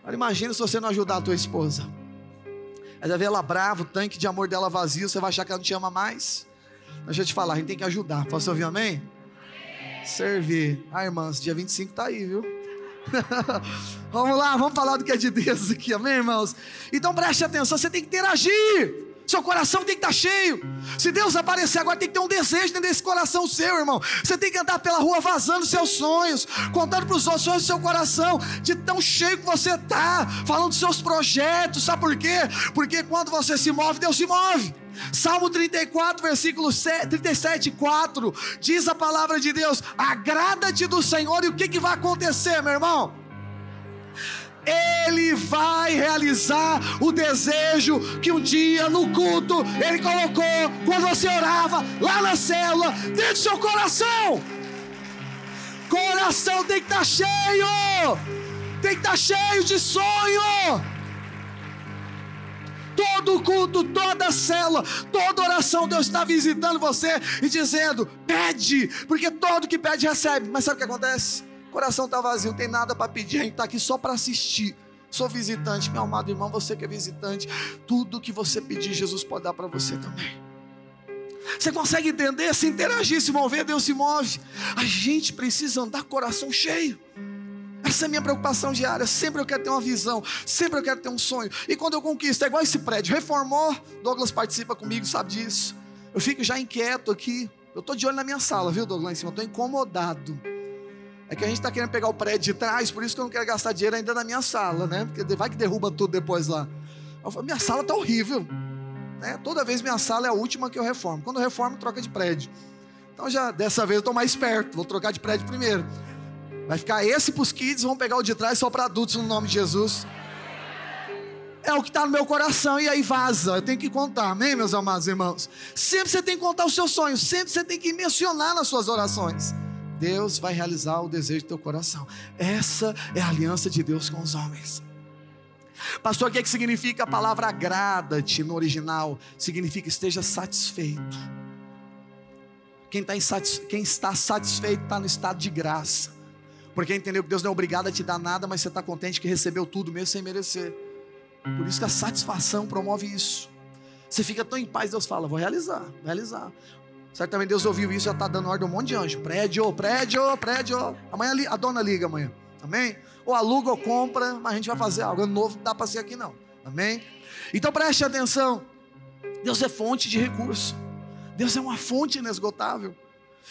Agora imagina se você não ajudar a tua esposa. Aí vai ver ela brava, o tanque de amor dela vazio, você vai achar que ela não te ama mais. Deixa eu te falar, a gente tem que ajudar. Posso ouvir amém? Servir. Ah, irmãs, dia 25 tá aí, viu? vamos lá, vamos falar do que é de Deus aqui, amém, irmãos? Então preste atenção, você tem que interagir. Seu coração tem que estar cheio. Se Deus aparecer agora, tem que ter um desejo dentro desse coração seu, irmão. Você tem que andar pela rua vazando seus sonhos, contando para os outros sonhos do seu coração, de tão cheio que você está, falando dos seus projetos. Sabe por quê? Porque quando você se move, Deus se move. Salmo 34, versículo 37, 4, diz a palavra de Deus: agrada-te do Senhor, e o que, que vai acontecer, meu irmão? Ele vai realizar o desejo que um dia no culto Ele colocou quando você orava lá na célula, dentro do seu coração. Coração tem que estar tá cheio, tem que estar tá cheio de sonho. Todo culto, toda célula, toda oração, Deus está visitando você e dizendo: pede, porque todo que pede recebe. Mas sabe o que acontece? Coração está vazio, tem nada para pedir, a gente está aqui só para assistir. Sou visitante, meu amado irmão, você que é visitante, tudo que você pedir, Jesus pode dar para você também. Você consegue entender? Se interagir, se mover, Deus se move. A gente precisa andar coração cheio. Essa é a minha preocupação diária. Sempre eu quero ter uma visão, sempre eu quero ter um sonho. E quando eu conquisto, é igual esse prédio, reformou. Douglas participa comigo, sabe disso. Eu fico já inquieto aqui. Eu estou de olho na minha sala, viu, Douglas? Em cima, estou incomodado. É que a gente está querendo pegar o prédio de trás, por isso que eu não quero gastar dinheiro ainda na minha sala, né? Porque vai que derruba tudo depois lá. Eu falo, minha sala está horrível. Né? Toda vez minha sala é a última que eu reformo. Quando eu reformo, troca de prédio. Então já dessa vez eu estou mais perto, vou trocar de prédio primeiro. Vai ficar esse para os kids, vão pegar o de trás só para adultos no nome de Jesus. É o que está no meu coração e aí vaza. Eu tenho que contar, amém, meus amados irmãos? Sempre você tem que contar os seus sonhos, sempre você tem que mencionar nas suas orações. Deus vai realizar o desejo do teu coração. Essa é a aliança de Deus com os homens. Pastor, o que, é que significa a palavra agrada-te no original? Significa esteja satisfeito. Quem, tá. Quem está satisfeito está no estado de graça. Porque entendeu que Deus não é obrigado a te dar nada, mas você está contente que recebeu tudo mesmo sem merecer. Por isso que a satisfação promove isso. Você fica tão em paz, Deus fala: vou realizar, vou realizar. Certamente Deus ouviu isso e já está dando ordem a um monte de anjo. Prédio, prédio, prédio. Amanhã a dona liga amanhã. Amém? Ou aluga ou compra, mas a gente vai fazer algo novo, não dá para ser aqui não. Amém? Então preste atenção. Deus é fonte de recurso. Deus é uma fonte inesgotável.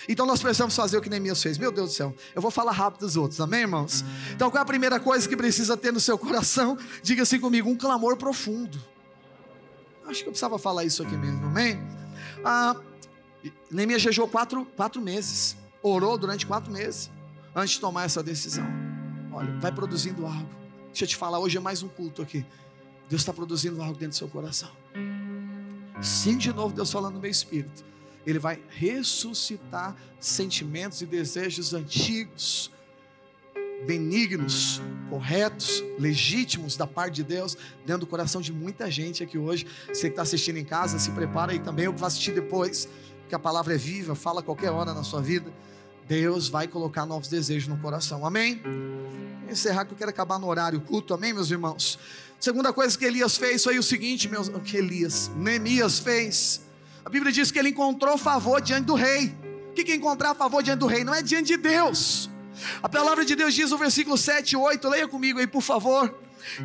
Então nós precisamos fazer o que Neemias fez. Meu Deus do céu, eu vou falar rápido dos outros, amém, irmãos? Então qual é a primeira coisa que precisa ter no seu coração? Diga assim comigo: um clamor profundo. Acho que eu precisava falar isso aqui mesmo, amém? Ah, Neemias jejuou quatro, quatro meses, orou durante quatro meses, antes de tomar essa decisão. Olha, vai produzindo algo. Deixa eu te falar, hoje é mais um culto aqui. Deus está produzindo algo dentro do seu coração. Sim, de novo, Deus falando no meu espírito. Ele vai ressuscitar sentimentos e desejos antigos, benignos, corretos, legítimos da parte de Deus, dentro do coração de muita gente aqui hoje. Você que está assistindo em casa, se prepara aí também, eu vai assistir depois, que a palavra é viva, fala qualquer hora na sua vida. Deus vai colocar novos desejos no coração, amém? Vou encerrar que eu quero acabar no horário culto, amém, meus irmãos? Segunda coisa que Elias fez foi o seguinte, meus, que Elias, Neemias fez a Bíblia diz que ele encontrou favor diante do rei. O que é encontrar favor diante do rei? Não é diante de Deus. A palavra de Deus diz no versículo 7 e 8, leia comigo aí, por favor.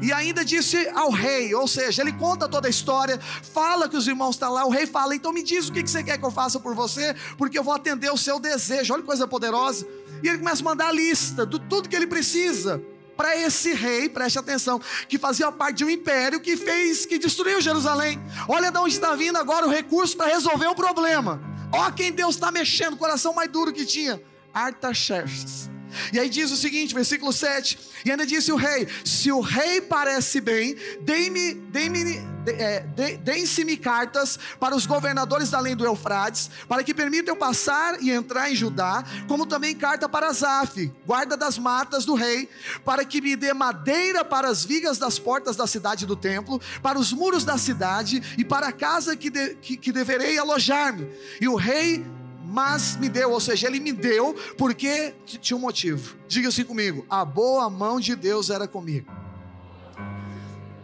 E ainda disse ao rei, ou seja, ele conta toda a história, fala que os irmãos estão lá, o rei fala, então me diz o que você quer que eu faça por você, porque eu vou atender o seu desejo. Olha que coisa poderosa. E ele começa a mandar a lista de tudo que ele precisa para esse rei, preste atenção, que fazia parte de um império que fez, que destruiu Jerusalém. Olha de onde está vindo agora o recurso para resolver o problema. Olha quem Deus está mexendo, o coração mais duro que tinha. Artaxerxes. E aí diz o seguinte, versículo 7: E ainda disse o rei: Se o rei parece bem, dê-me, dê-me, é, deem-se-me cartas para os governadores da além do Eufrates, para que permitam eu passar e entrar em Judá, como também carta para Zaf, guarda das matas do rei, para que me dê madeira para as vigas das portas da cidade do templo, para os muros da cidade e para a casa que, de, que, que deverei alojar-me. E o rei mas me deu, ou seja, ele me deu porque tinha um motivo. Diga assim comigo: a boa mão de Deus era comigo.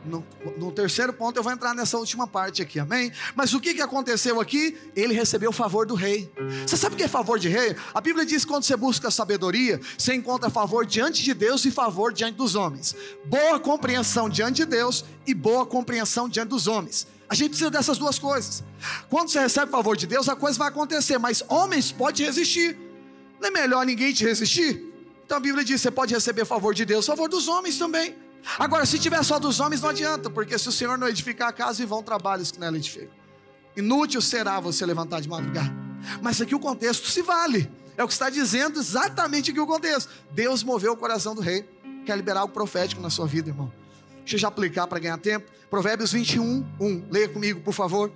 No, no, terceiro ponto eu vou entrar nessa última parte aqui, amém? Mas o que, que aconteceu aqui? Ele recebeu o favor do rei. Você sabe o que é favor de rei? A Bíblia diz que quando você busca sabedoria, você encontra favor diante de Deus e favor diante dos homens. Boa compreensão diante de Deus e boa compreensão diante dos homens. A gente precisa dessas duas coisas. Quando você recebe o favor de Deus, a coisa vai acontecer, mas homens podem resistir. Não é melhor ninguém te resistir? Então a Bíblia diz: você pode receber favor de Deus, favor dos homens também. Agora, se tiver só dos homens, não adianta, porque se o Senhor não edificar a casa, e vão trabalhos que nela edifica. Inútil será você levantar de madrugada. Mas aqui o contexto se vale. É o que está dizendo exatamente aqui o contexto. Deus moveu o coração do rei, quer liberar algo profético na sua vida, irmão. Deixa eu já aplicar para ganhar tempo. Provérbios 21, 1. Leia comigo, por favor.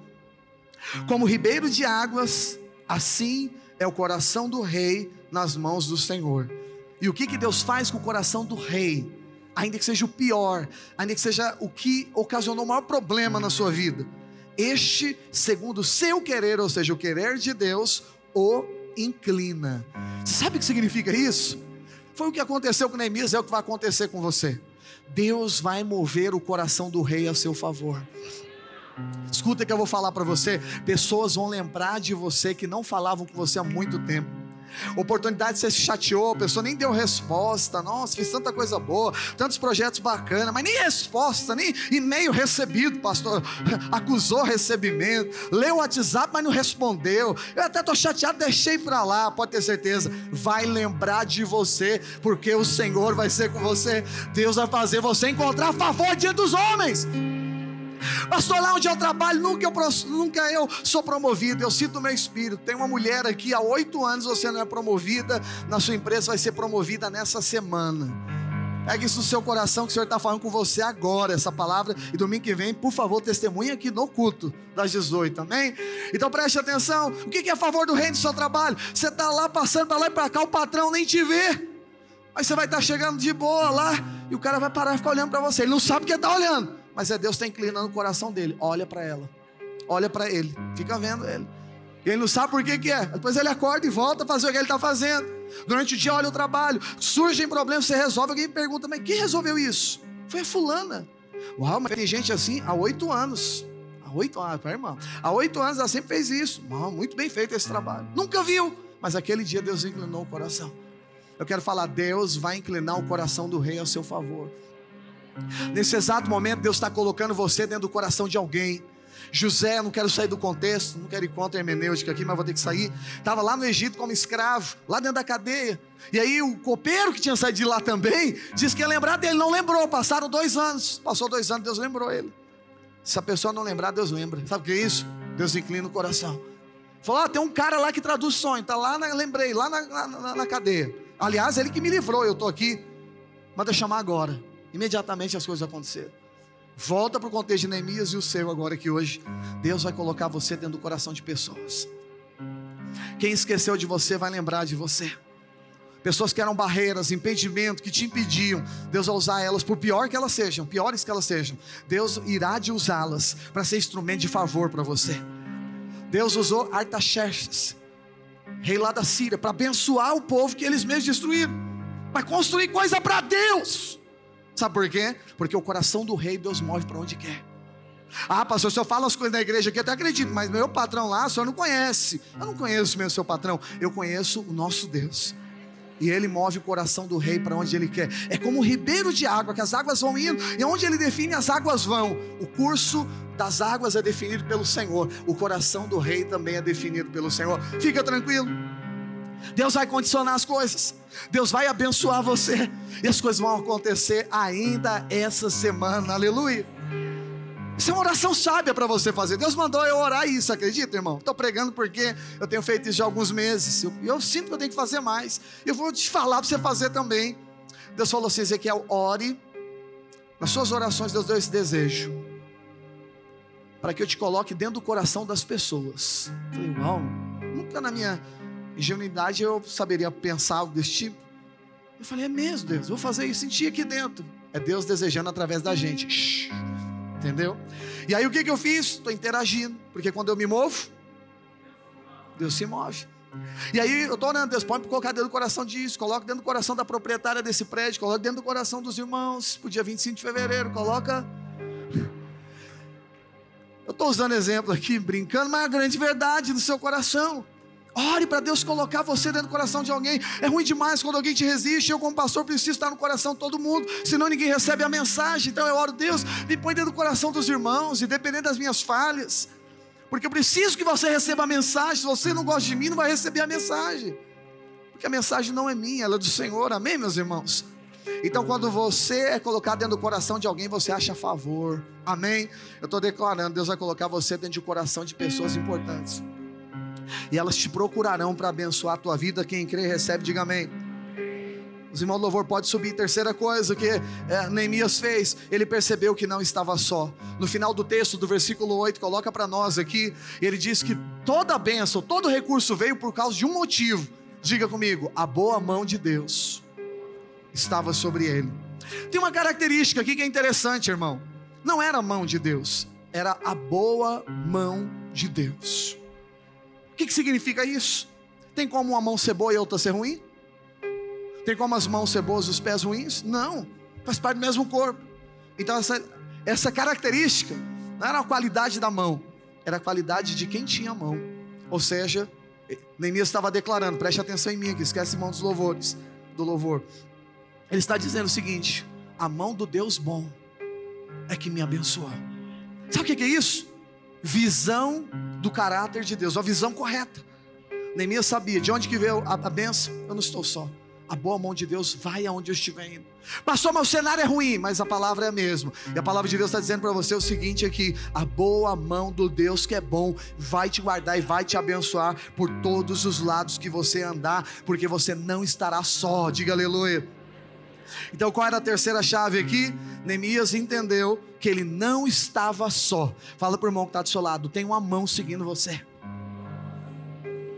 Como ribeiro de águas, assim é o coração do rei nas mãos do Senhor. E o que, que Deus faz com o coração do rei? Ainda que seja o pior, ainda que seja o que ocasionou o maior problema na sua vida. Este, segundo o seu querer, ou seja, o querer de Deus, o inclina. Sabe o que significa isso? Foi o que aconteceu com Neemias, é o que vai acontecer com você. Deus vai mover o coração do rei a seu favor. Escuta que eu vou falar para você. Pessoas vão lembrar de você que não falavam com você há muito tempo. Oportunidade você se chateou, a pessoa nem deu resposta. Nossa, fiz tanta coisa boa, tantos projetos bacanas, mas nem resposta, nem e-mail recebido, pastor. Acusou recebimento, leu o WhatsApp, mas não respondeu. Eu até estou chateado, deixei para lá. Pode ter certeza, vai lembrar de você, porque o Senhor vai ser com você. Deus vai fazer você encontrar favor diante dos homens. Pastor, lá onde eu trabalho, nunca eu, nunca eu sou promovido. Eu sinto o meu espírito. Tem uma mulher aqui, há oito anos você não é promovida, na sua empresa vai ser promovida nessa semana. Pega isso no seu coração que o Senhor está falando com você agora, essa palavra. E domingo que vem, por favor, testemunhe aqui no culto das 18, amém? Então preste atenção. O que é a favor do reino do seu trabalho? Você está lá passando para lá e para cá, o patrão nem te vê. Aí você vai estar tá chegando de boa lá e o cara vai parar e ficar olhando para você. Ele não sabe que está olhando mas é Deus está inclinando o coração dele. Olha para ela, olha para ele, fica vendo ele. E ele não sabe por que, que é. Depois ele acorda e volta a fazer o que ele está fazendo. Durante o dia, olha o trabalho. Surgem problemas, você resolve. Alguém pergunta, mas quem resolveu isso? Foi a fulana. Uau, mas tem gente assim há oito anos. Há oito anos, irmão. Há oito anos ela sempre fez isso. Uau, muito bem feito esse trabalho. Nunca viu. Mas aquele dia Deus inclinou o coração. Eu quero falar, Deus vai inclinar o coração do rei a seu favor. Nesse exato momento, Deus está colocando você dentro do coração de alguém. José, não quero sair do contexto, não quero ir contra a hermenêutica aqui, mas vou ter que sair. Estava lá no Egito como escravo, lá dentro da cadeia. E aí o copeiro que tinha saído de lá também, disse que ia lembrar dele, não lembrou. Passaram dois anos, passou dois anos, Deus lembrou ele. Se a pessoa não lembrar, Deus lembra. Sabe o que é isso? Deus inclina o coração. Falou: ah, tem um cara lá que traduz sonho, está lá, na, lembrei, lá na, na, na cadeia. Aliás, ele que me livrou, eu estou aqui. Manda chamar agora imediatamente as coisas aconteceram. Volta para o contexto de Neemias e o seu agora que hoje Deus vai colocar você dentro do coração de pessoas. Quem esqueceu de você vai lembrar de você. Pessoas que eram barreiras, impedimento, que te impediam, Deus vai usar elas, por pior que elas sejam, piores que elas sejam, Deus irá de usá-las para ser instrumento de favor para você. Deus usou Artaxerxes, rei lá da Síria, para abençoar o povo que eles mesmos destruíram, para construir coisa para Deus. Sabe por quê? Porque o coração do rei Deus move para onde quer. Ah, pastor, o senhor fala as coisas da igreja aqui, eu até acredito, mas meu patrão lá, o senhor não conhece. Eu não conheço mesmo seu patrão, eu conheço o nosso Deus. E ele move o coração do rei para onde ele quer. É como um ribeiro de água, que as águas vão indo, e onde ele define, as águas vão. O curso das águas é definido pelo Senhor. O coração do rei também é definido pelo Senhor. Fica tranquilo. Deus vai condicionar as coisas. Deus vai abençoar você. E as coisas vão acontecer ainda essa semana. Aleluia. Isso é uma oração sábia para você fazer. Deus mandou eu orar isso, acredita, irmão? Estou pregando porque eu tenho feito isso já há alguns meses. Eu, eu sinto que eu tenho que fazer mais. Eu vou te falar para você fazer também. Deus falou assim: Ezequiel, ore. Nas suas orações, Deus deu esse desejo. Para que eu te coloque dentro do coração das pessoas. Eu falei, uau, nunca na minha ingenuidade eu saberia pensar algo desse tipo. Eu falei, é mesmo, Deus, vou fazer isso, sentir aqui dentro. É Deus desejando através da gente. Entendeu? E aí o que, que eu fiz? Estou interagindo, porque quando eu me movo, Deus se move. E aí eu estou orando, Deus pode colocar dentro do coração disso, coloca dentro do coração da proprietária desse prédio, coloca dentro do coração dos irmãos, para o dia 25 de fevereiro, coloca. Eu estou usando exemplo aqui, brincando, mas é a grande verdade do seu coração. Ore para Deus colocar você dentro do coração de alguém. É ruim demais quando alguém te resiste. Eu, como pastor, preciso estar no coração de todo mundo, senão ninguém recebe a mensagem. Então eu oro, Deus, me põe dentro do coração dos irmãos, independente das minhas falhas. Porque eu preciso que você receba a mensagem. Se você não gosta de mim, não vai receber a mensagem. Porque a mensagem não é minha, ela é do Senhor. Amém, meus irmãos? Então, quando você é colocado dentro do coração de alguém, você acha favor. Amém? Eu estou declarando, Deus vai colocar você dentro do coração de pessoas importantes e elas te procurarão para abençoar a tua vida. Quem crê recebe, diga amém. Os irmãos do louvor pode subir. Terceira coisa que é, Neemias fez, ele percebeu que não estava só. No final do texto, do versículo 8, coloca para nós aqui, ele diz que toda bênção, todo recurso veio por causa de um motivo. Diga comigo, a boa mão de Deus estava sobre ele. Tem uma característica aqui que é interessante, irmão. Não era a mão de Deus, era a boa mão de Deus. O que, que significa isso? Tem como uma mão ser boa e outra ser ruim? Tem como as mãos ser boas e os pés ruins? Não, faz parte do mesmo corpo. Então, essa, essa característica não era a qualidade da mão, era a qualidade de quem tinha a mão. Ou seja, Neemias estava declarando, preste atenção em mim aqui, esquece mão dos louvores, do louvor. Ele está dizendo o seguinte: a mão do Deus bom é que me abençoou. Sabe o que é isso? Visão do caráter de Deus, a visão correta. Neemias sabia de onde que veio a, a benção. Eu não estou só. A boa mão de Deus vai aonde eu estiver indo. Pastor, mas o cenário é ruim, mas a palavra é a mesma. E a palavra de Deus está dizendo para você o seguinte aqui: a boa mão do Deus que é bom vai te guardar e vai te abençoar por todos os lados que você andar, porque você não estará só. Diga aleluia. Então, qual era a terceira chave aqui? Neemias entendeu que ele não estava só. Fala para o irmão que está do seu lado: tem uma mão seguindo você.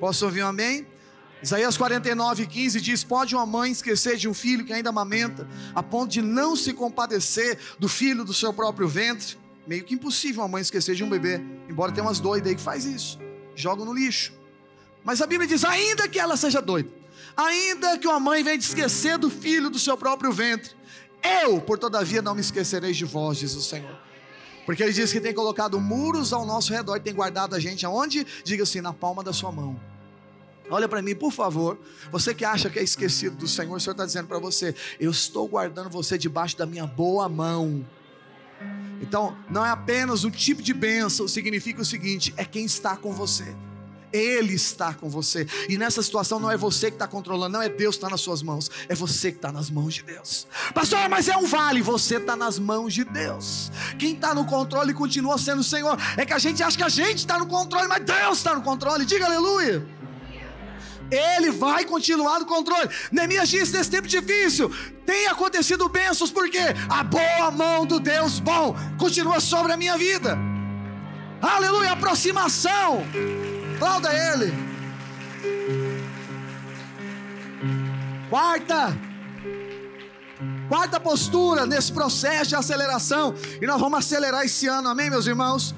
Posso ouvir um amém? Isaías 49, 15 diz: Pode uma mãe esquecer de um filho que ainda amamenta, a ponto de não se compadecer do filho do seu próprio ventre? Meio que impossível uma mãe esquecer de um bebê, embora tenha umas doidas aí que faz isso, jogam no lixo. Mas a Bíblia diz: ainda que ela seja doida, Ainda que uma mãe venha esquecer do filho do seu próprio ventre, eu, por todavia, não me esquecerei de vós, diz o Senhor. Porque ele diz que tem colocado muros ao nosso redor tem guardado a gente aonde? Diga assim, na palma da sua mão. Olha para mim, por favor. Você que acha que é esquecido do Senhor, o Senhor está dizendo para você: Eu estou guardando você debaixo da minha boa mão. Então, não é apenas um tipo de bênção, significa o seguinte: é quem está com você. Ele está com você. E nessa situação não é você que está controlando, não é Deus que está nas suas mãos, é você que está nas mãos de Deus. Pastor, mas é um vale, você está nas mãos de Deus. Quem está no controle continua sendo o Senhor. É que a gente acha que a gente está no controle, mas Deus está no controle. Diga aleluia. Ele vai continuar no controle. Neemias disse nesse tempo difícil: tem acontecido bênçãos, porque a boa mão do Deus bom continua sobre a minha vida. Aleluia, aproximação. Aplauda Ele. Quarta, quarta postura nesse processo de aceleração, e nós vamos acelerar esse ano, amém, meus irmãos?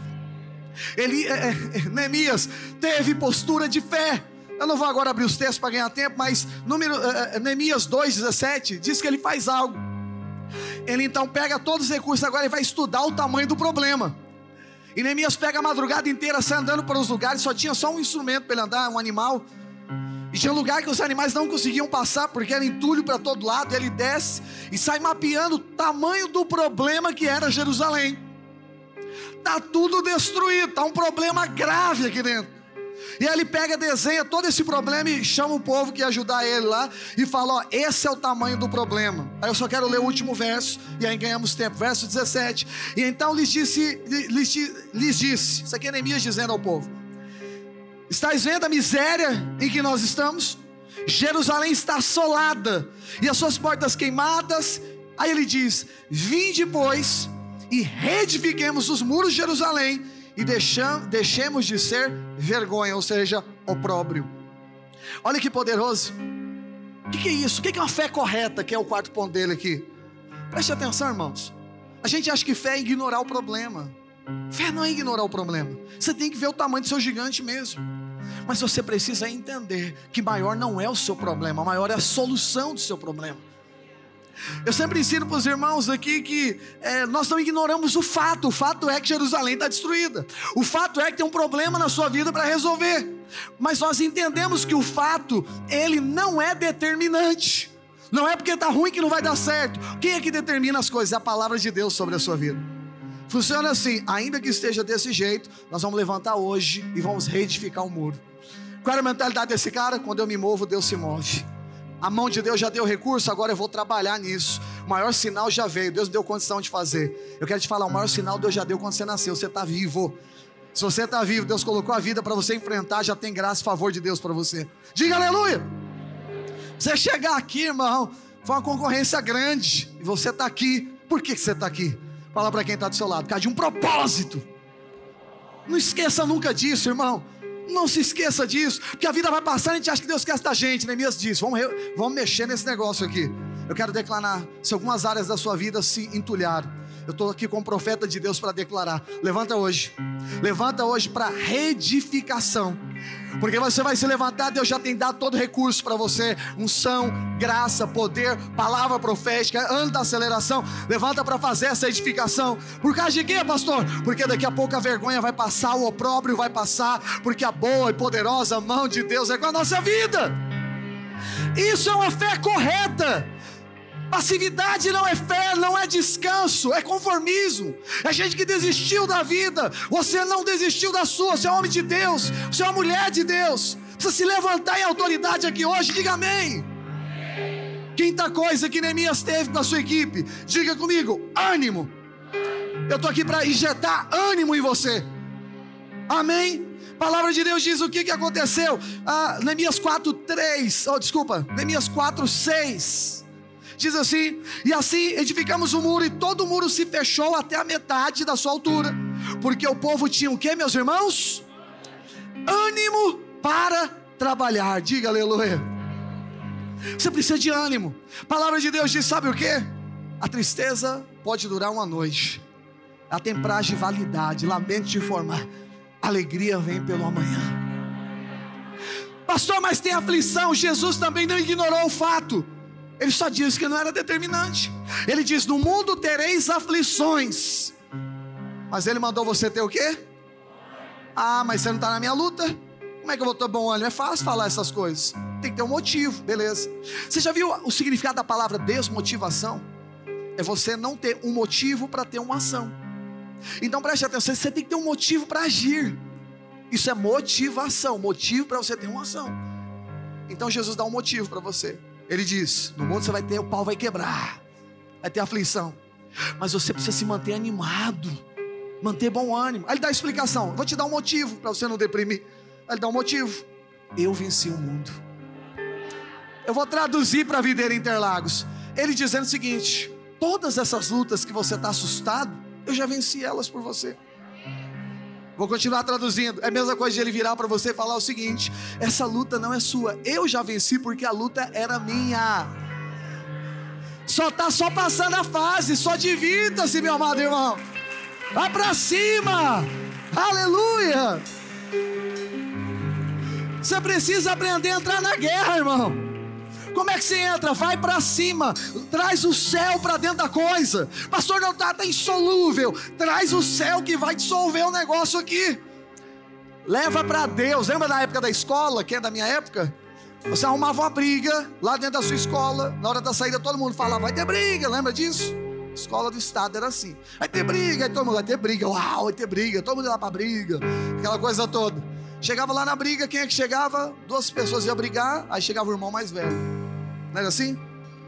Ele, é, é, Neemias teve postura de fé. Eu não vou agora abrir os textos para ganhar tempo, mas número, é, é Neemias 2,17 diz que ele faz algo. Ele então pega todos os recursos agora e vai estudar o tamanho do problema. E Neemias pega a madrugada inteira, sai andando para os lugares, só tinha só um instrumento para ele andar, um animal. E tinha lugar que os animais não conseguiam passar, porque era entulho para todo lado. Ele desce e sai mapeando o tamanho do problema que era Jerusalém. Está tudo destruído, está um problema grave aqui dentro. E aí ele pega, desenha todo esse problema e chama o povo que ia ajudar ele lá e fala: Ó, esse é o tamanho do problema. Aí eu só quero ler o último verso e aí ganhamos tempo. Verso 17. E então lhes disse, lhes, lhes disse: Isso aqui é Neemias dizendo ao povo: Estais vendo a miséria em que nós estamos? Jerusalém está assolada e as suas portas queimadas. Aí ele diz: Vinde, pois e reedifiquemos os muros de Jerusalém e deixam, deixemos de ser vergonha, ou seja, opróbrio. Olha que poderoso. O que, que, é isso? O que, que é uma fé correta? Que é o quarto ponto dele aqui. Preste atenção, irmãos. A gente acha que fé é ignorar o problema. Fé não é ignorar o problema. Você tem que ver o tamanho do seu gigante mesmo. Mas você precisa entender que maior não é o seu problema, maior é a solução do seu problema. Eu sempre ensino para os irmãos aqui que é, nós não ignoramos o fato. O fato é que Jerusalém está destruída. O fato é que tem um problema na sua vida para resolver. Mas nós entendemos que o fato, ele não é determinante. Não é porque está ruim que não vai dar certo. Quem é que determina as coisas? É a palavra de Deus sobre a sua vida. Funciona assim, ainda que esteja desse jeito, nós vamos levantar hoje e vamos reedificar o muro. Qual era a mentalidade desse cara? Quando eu me movo, Deus se move. A mão de Deus já deu recurso, agora eu vou trabalhar nisso. O maior sinal já veio, Deus deu condição de fazer. Eu quero te falar, o maior sinal Deus já deu quando você nasceu, você está vivo. Se você está vivo, Deus colocou a vida para você enfrentar, já tem graça e favor de Deus para você. Diga aleluia! Você chegar aqui, irmão, foi uma concorrência grande, e você está aqui. Por que, que você está aqui? Fala para quem está do seu lado, por causa de um propósito. Não esqueça nunca disso, irmão. Não se esqueça disso, porque a vida vai passar e a gente acha que Deus quer esta gente. Neemias diz: vamos, vamos mexer nesse negócio aqui. Eu quero declarar: se algumas áreas da sua vida se entulharam, eu estou aqui com o profeta de Deus para declarar. Levanta hoje, levanta hoje para reedificação porque você vai se levantar, Deus já tem dado todo recurso para você: unção, graça, poder, palavra profética, ano da aceleração. Levanta para fazer essa edificação. Por causa de quê, pastor? Porque daqui a pouco a vergonha vai passar, o opróbrio vai passar, porque a boa e poderosa mão de Deus é com a nossa vida. Isso é uma fé correta. Passividade não é fé, não é descanso, é conformismo. É gente que desistiu da vida. Você não desistiu da sua, você é homem de Deus, você é uma mulher de Deus. Precisa se levantar em autoridade aqui hoje, diga amém. Quinta coisa que Neemias teve com a sua equipe, diga comigo: ânimo. Eu estou aqui para injetar ânimo em você. Amém? palavra de Deus diz o que, que aconteceu. Ah, Neemias 4, 3. Oh, desculpa, Neemias 4, 6 diz assim: E assim edificamos o muro, e todo o muro se fechou até a metade da sua altura, porque o povo tinha o que, meus irmãos? Ânimo para trabalhar. Diga aleluia. Você precisa de ânimo. A palavra de Deus diz: sabe o que? A tristeza pode durar uma noite, a tempragem validade, lamento de informar, alegria vem pelo amanhã. Pastor, mas tem aflição. Jesus também não ignorou o fato ele só disse que não era determinante. Ele diz: No mundo tereis aflições. Mas ele mandou você ter o quê? Ah, mas você não está na minha luta. Como é que eu vou ter bom ânimo? É fácil falar essas coisas. Tem que ter um motivo, beleza. Você já viu o significado da palavra desmotivação? É você não ter um motivo para ter uma ação. Então preste atenção, você tem que ter um motivo para agir. Isso é motivação, motivo para você ter uma ação. Então Jesus dá um motivo para você. Ele diz: No mundo você vai ter, o pau vai quebrar, vai ter aflição, mas você precisa se manter animado, manter bom ânimo. Aí ele dá a explicação: Vou te dar um motivo para você não deprimir. Aí ele dá um motivo: Eu venci o mundo. Eu vou traduzir para a Videira Interlagos. Ele dizendo o seguinte: todas essas lutas que você está assustado, eu já venci elas por você. Vou continuar traduzindo. É a mesma coisa de ele virar para você e falar o seguinte: essa luta não é sua, eu já venci porque a luta era minha. Só está só passando a fase, só divirta-se, meu amado irmão. Vai para cima. Aleluia. Você precisa aprender a entrar na guerra, irmão. Como é que você entra? Vai para cima, traz o céu para dentro da coisa. Pastor, não está tá insolúvel. Traz o céu que vai dissolver o negócio aqui. Leva para Deus. Lembra da época da escola, que é da minha época? Você arrumava uma briga lá dentro da sua escola. Na hora da saída, todo mundo falava: vai ter briga. Lembra disso? Escola do Estado era assim: vai ter briga. Aí todo mundo vai ter briga. Uau, vai ter briga. Todo mundo lá para briga. Aquela coisa toda. Chegava lá na briga, quem é que chegava? Duas pessoas iam brigar, aí chegava o irmão mais velho. Não era assim?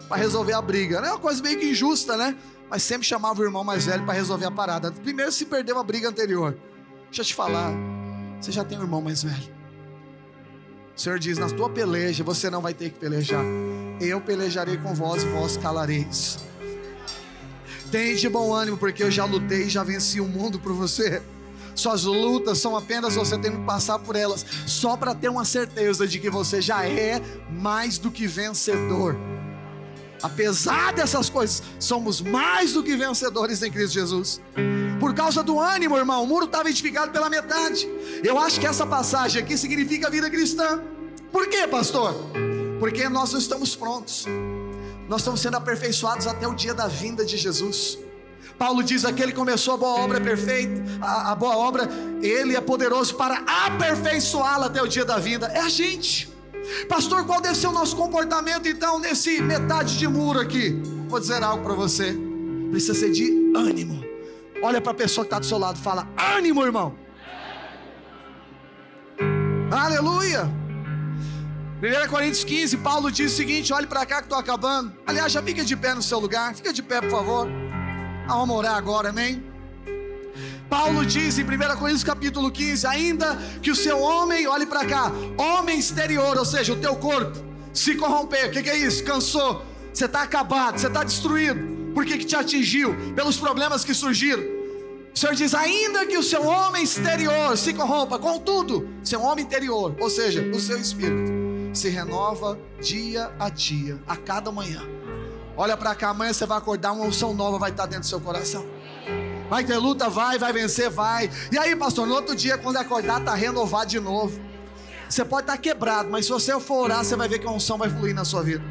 Para resolver a briga. É uma coisa meio que injusta, né? Mas sempre chamava o irmão mais velho para resolver a parada. Primeiro se perdeu a briga anterior. Deixa eu te falar, você já tem um irmão mais velho. O Senhor diz: na tua peleja você não vai ter que pelejar. Eu pelejarei com vós e vós calareis. Tem de bom ânimo, porque eu já lutei e já venci o mundo por você. Suas lutas são apenas você tendo que passar por elas, só para ter uma certeza de que você já é mais do que vencedor. Apesar dessas coisas, somos mais do que vencedores em Cristo Jesus. Por causa do ânimo, irmão, o muro estava edificado pela metade. Eu acho que essa passagem aqui significa vida cristã. Por quê, pastor? Porque nós não estamos prontos. Nós estamos sendo aperfeiçoados até o dia da vinda de Jesus. Paulo diz: aquele que começou a boa obra é perfeito, a, a boa obra, ele é poderoso para aperfeiçoá-la até o dia da vinda. É a gente. Pastor, qual deve ser o nosso comportamento então nesse metade de muro aqui? Vou dizer algo para você. Precisa ser de ânimo. Olha para a pessoa que está do seu lado, fala: ânimo, irmão. Aleluia. 1 Coríntios 15, Paulo diz o seguinte: olhe para cá que estou acabando. Aliás, já fica de pé no seu lugar, fica de pé, por favor. Vamos orar agora, amém? Paulo diz em 1 Coríntios capítulo 15: ainda que o seu homem, olhe para cá, homem exterior, ou seja, o teu corpo, se corromper, o que, que, é isso? Cansou, você está acabado, você está destruído, por que, que te atingiu? Pelos problemas que surgiram. O Senhor diz: ainda que o seu homem exterior se corrompa, contudo, seu homem interior, ou seja, o seu espírito, se renova dia a dia, a cada manhã. Olha para cá, amanhã você vai acordar, uma unção nova vai estar dentro do seu coração. Vai ter luta, vai, vai vencer, vai. E aí, pastor, no outro dia, quando acordar, está renovado de novo. Você pode estar tá quebrado, mas se você for orar, você vai ver que a unção vai fluir na sua vida.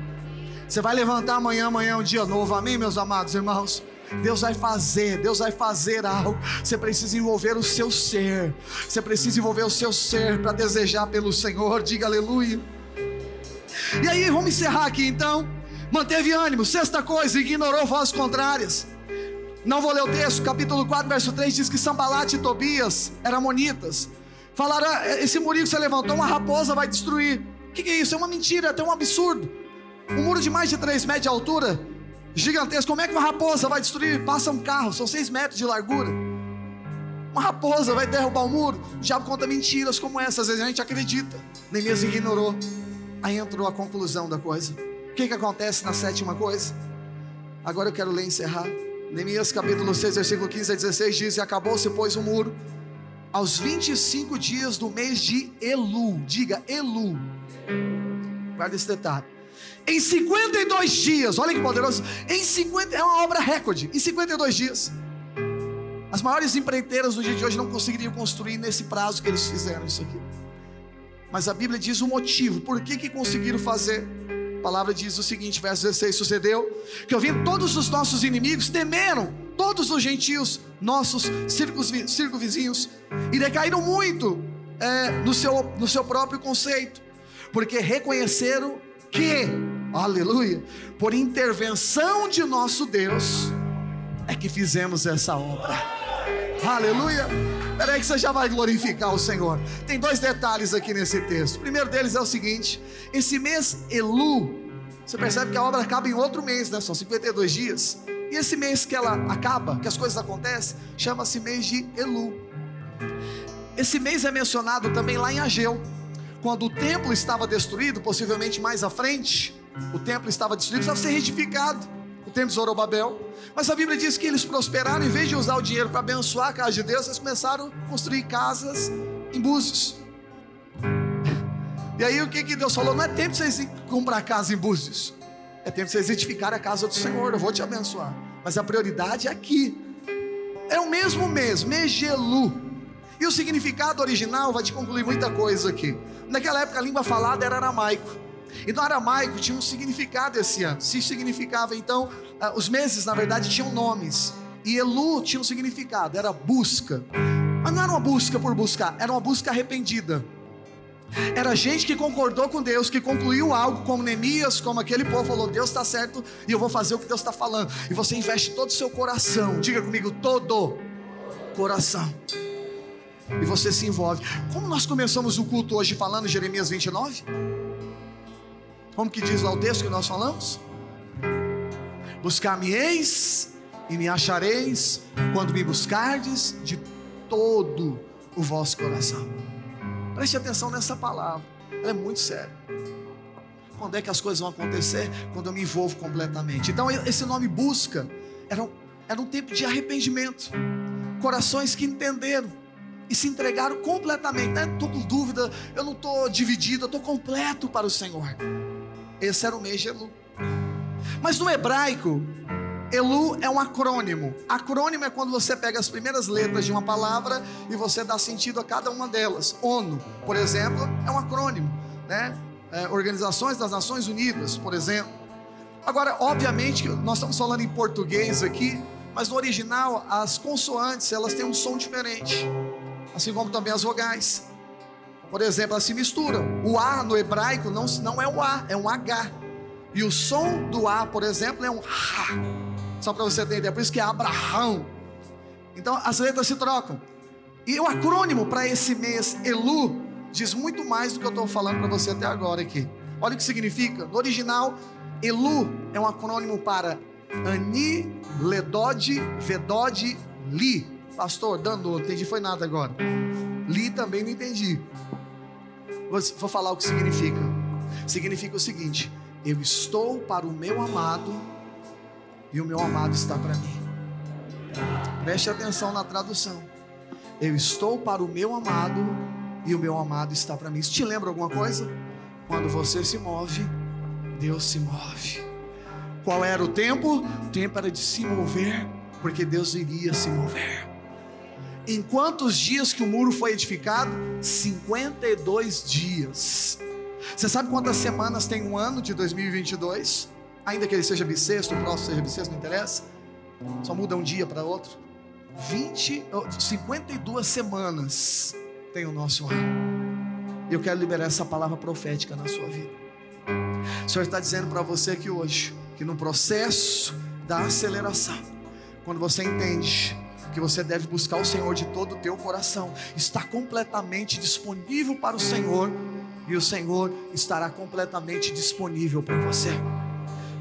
Você vai levantar amanhã, amanhã é um dia novo, amém, meus amados irmãos? Deus vai fazer, Deus vai fazer algo. Você precisa envolver o seu ser, você precisa envolver o seu ser para desejar pelo Senhor, diga aleluia. E aí, vamos encerrar aqui então manteve ânimo. Sexta coisa, ignorou vozes contrárias. Não vou ler o texto, capítulo 4, verso 3 diz que Sambalate e Tobias eram amonitas. Falaram: ah, esse murinho que você levantou, uma raposa vai destruir. O que, que, é isso? É uma mentira, é até um absurdo. Um muro de mais de 3 metros de altura, gigantesco. Como é que uma raposa vai destruir? Passa um carro, são 6 metros de largura. Uma raposa vai derrubar o muro. O diabo conta mentiras como essa, às vezes a gente acredita. Neemias ignorou. Aí entrou a conclusão da coisa. O que, que acontece na sétima coisa? Agora eu quero ler e encerrar. Neemias capítulo 6, versículo 15 a 16 diz: E acabou-se, pois, o muro, aos 25 dias do mês de Elu. Diga Elu. Guarda esse detalhe. Em 52 dias, olha que poderoso. Em 50, é uma obra recorde. Em 52 dias. As maiores empreiteiras do dia de hoje não conseguiriam construir nesse prazo que eles fizeram isso aqui. Mas a Bíblia diz o motivo, por que, que conseguiram fazer. A palavra diz o seguinte, verso 16: Sucedeu que ouvindo todos os nossos inimigos, temeram todos os gentios, nossos circunvizinhos, e decaíram muito é, no, seu, no seu próprio conceito, porque reconheceram que, aleluia, por intervenção de nosso Deus, é que fizemos essa obra. Aleluia. Espera aí que você já vai glorificar o Senhor. Tem dois detalhes aqui nesse texto. O primeiro deles é o seguinte: esse mês Elu, você percebe que a obra acaba em outro mês, né? São 52 dias. E esse mês que ela acaba, que as coisas acontecem, chama-se mês de Elu. Esse mês é mencionado também lá em Ageu, quando o templo estava destruído, possivelmente mais à frente. o templo estava destruído, precisava ser retificado. O templo de Zorobabel. Mas a Bíblia diz que eles prosperaram, em vez de usar o dinheiro para abençoar a casa de Deus, eles começaram a construir casas em Búzios. E aí o que, que Deus falou? Não é tempo de vocês comprar casa em Búzios. É tempo de vocês edificar a casa do Senhor. Eu vou te abençoar. Mas a prioridade é aqui. É o mesmo mês, Megelu. E o significado original vai te concluir muita coisa aqui. Naquela época a língua falada era aramaico. E no aramaico tinha um significado esse ano. Se significava então, ah, os meses na verdade tinham nomes. E Elu tinha um significado, era busca. Mas não era uma busca por buscar, era uma busca arrependida. Era gente que concordou com Deus, que concluiu algo, como Neemias, como aquele povo falou: Deus está certo e eu vou fazer o que Deus está falando. E você investe todo o seu coração, diga comigo, todo coração. E você se envolve. Como nós começamos o culto hoje falando Jeremias 29? Como que diz lá o texto que nós falamos? Buscar-me-eis e me achareis quando me buscardes de todo o vosso coração. Preste atenção nessa palavra, ela é muito séria. Quando é que as coisas vão acontecer? Quando eu me envolvo completamente. Então, esse nome busca era um, era um tempo de arrependimento. Corações que entenderam e se entregaram completamente. Estou né? com dúvida, eu não estou dividido, eu estou completo para o Senhor. Esse era o mês de Elu. Mas no hebraico, Elu é um acrônimo. Acrônimo é quando você pega as primeiras letras de uma palavra e você dá sentido a cada uma delas. ONU, por exemplo, é um acrônimo, né? É, Organizações das Nações Unidas, por exemplo. Agora, obviamente, nós estamos falando em português aqui, mas no original as consoantes elas têm um som diferente, assim como também as vogais. Por exemplo, elas se misturam. O A no hebraico não, não é um A, é um H. E o som do A, por exemplo, é um Ha. Só para você entender, é por isso que é Abraão. Então as letras se trocam. E o acrônimo para esse mês, Elu, diz muito mais do que eu estou falando para você até agora aqui. Olha o que significa. No original, Elu é um acrônimo para Ani, Ledod, Vedod, Li. Pastor, dando, não entendi foi nada agora. Li também não entendi. Vou falar o que significa. Significa o seguinte: eu estou para o meu amado e o meu amado está para mim. Preste atenção na tradução. Eu estou para o meu amado e o meu amado está para mim. Isso te lembra alguma coisa? Quando você se move, Deus se move. Qual era o tempo? O tempo era de se mover, porque Deus iria se mover. Em quantos dias que o muro foi edificado? 52 dias. Você sabe quantas semanas tem um ano de 2022? Ainda que ele seja bissexto, o próximo seja bissexto, não interessa. Só muda um dia para outro. 20, 52 semanas tem o nosso ano. Eu quero liberar essa palavra profética na sua vida. O Senhor está dizendo para você aqui hoje que no processo da aceleração, quando você entende que você deve buscar o Senhor de todo o teu coração, está completamente disponível para o Senhor e o Senhor estará completamente disponível para você.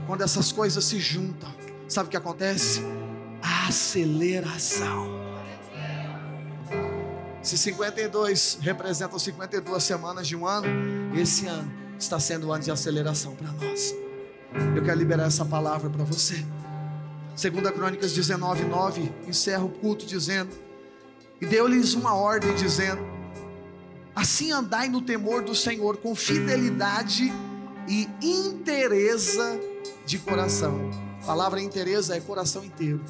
Quando essas coisas se juntam, sabe o que acontece? Aceleração. Se 52 representam 52 semanas de um ano, esse ano está sendo um ano de aceleração para nós. Eu quero liberar essa palavra para você. Segunda Crônicas 19, 9, encerra o culto dizendo, e deu-lhes uma ordem dizendo, assim andai no temor do Senhor, com fidelidade e inteireza de coração. A palavra inteireza é coração inteiro.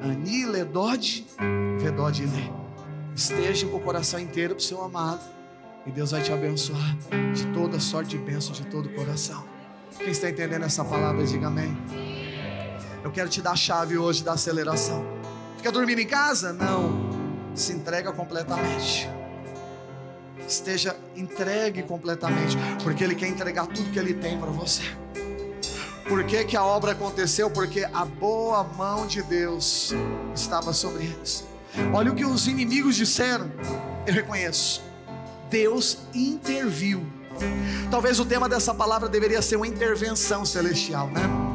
Ani, vedode, lê. Esteja com o coração inteiro para o seu amado. E Deus vai te abençoar de toda sorte de bênção, de todo o coração. Quem está entendendo essa palavra, diga amém. Eu quero te dar a chave hoje da aceleração. Fica dormindo em casa? Não. Se entrega completamente. Esteja entregue completamente, porque Ele quer entregar tudo que Ele tem para você. Por que, que a obra aconteceu? Porque a boa mão de Deus estava sobre eles. Olha o que os inimigos disseram. Eu reconheço. Deus interviu. Talvez o tema dessa palavra deveria ser uma intervenção celestial, né?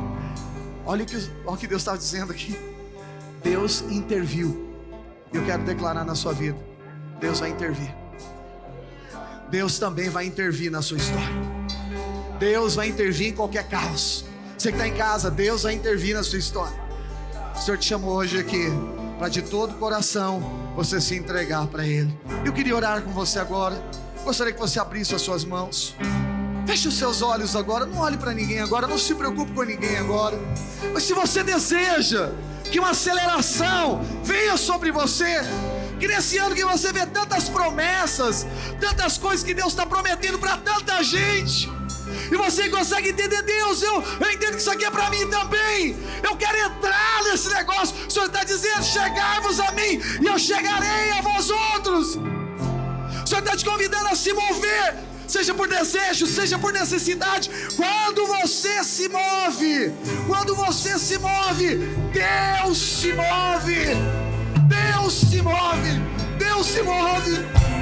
Olha o que, olha o que Deus está dizendo aqui. Deus interviu. Eu quero declarar na sua vida: Deus vai intervir. Deus também vai intervir na sua história. Deus vai intervir em qualquer caos. Você que está em casa, Deus vai intervir na sua história. O Senhor te chamou hoje aqui para de todo o coração você se entregar para Ele. Eu queria orar com você agora. Gostaria que você abrisse as suas mãos. Feche os seus olhos agora, não olhe para ninguém agora, não se preocupe com ninguém agora. Mas se você deseja que uma aceleração venha sobre você, que nesse ano que você vê tantas promessas, tantas coisas que Deus está prometendo para tanta gente, e você consegue entender, Deus, eu, eu entendo que isso aqui é para mim também. Eu quero entrar nesse negócio. O Senhor está dizendo: chegai-vos a mim, e eu chegarei a vós outros. O Senhor está te convidando a se mover, seja por desejo, seja por necessidade. Quando você se move, quando você se move, Deus se move. Deus se move. Deus se move.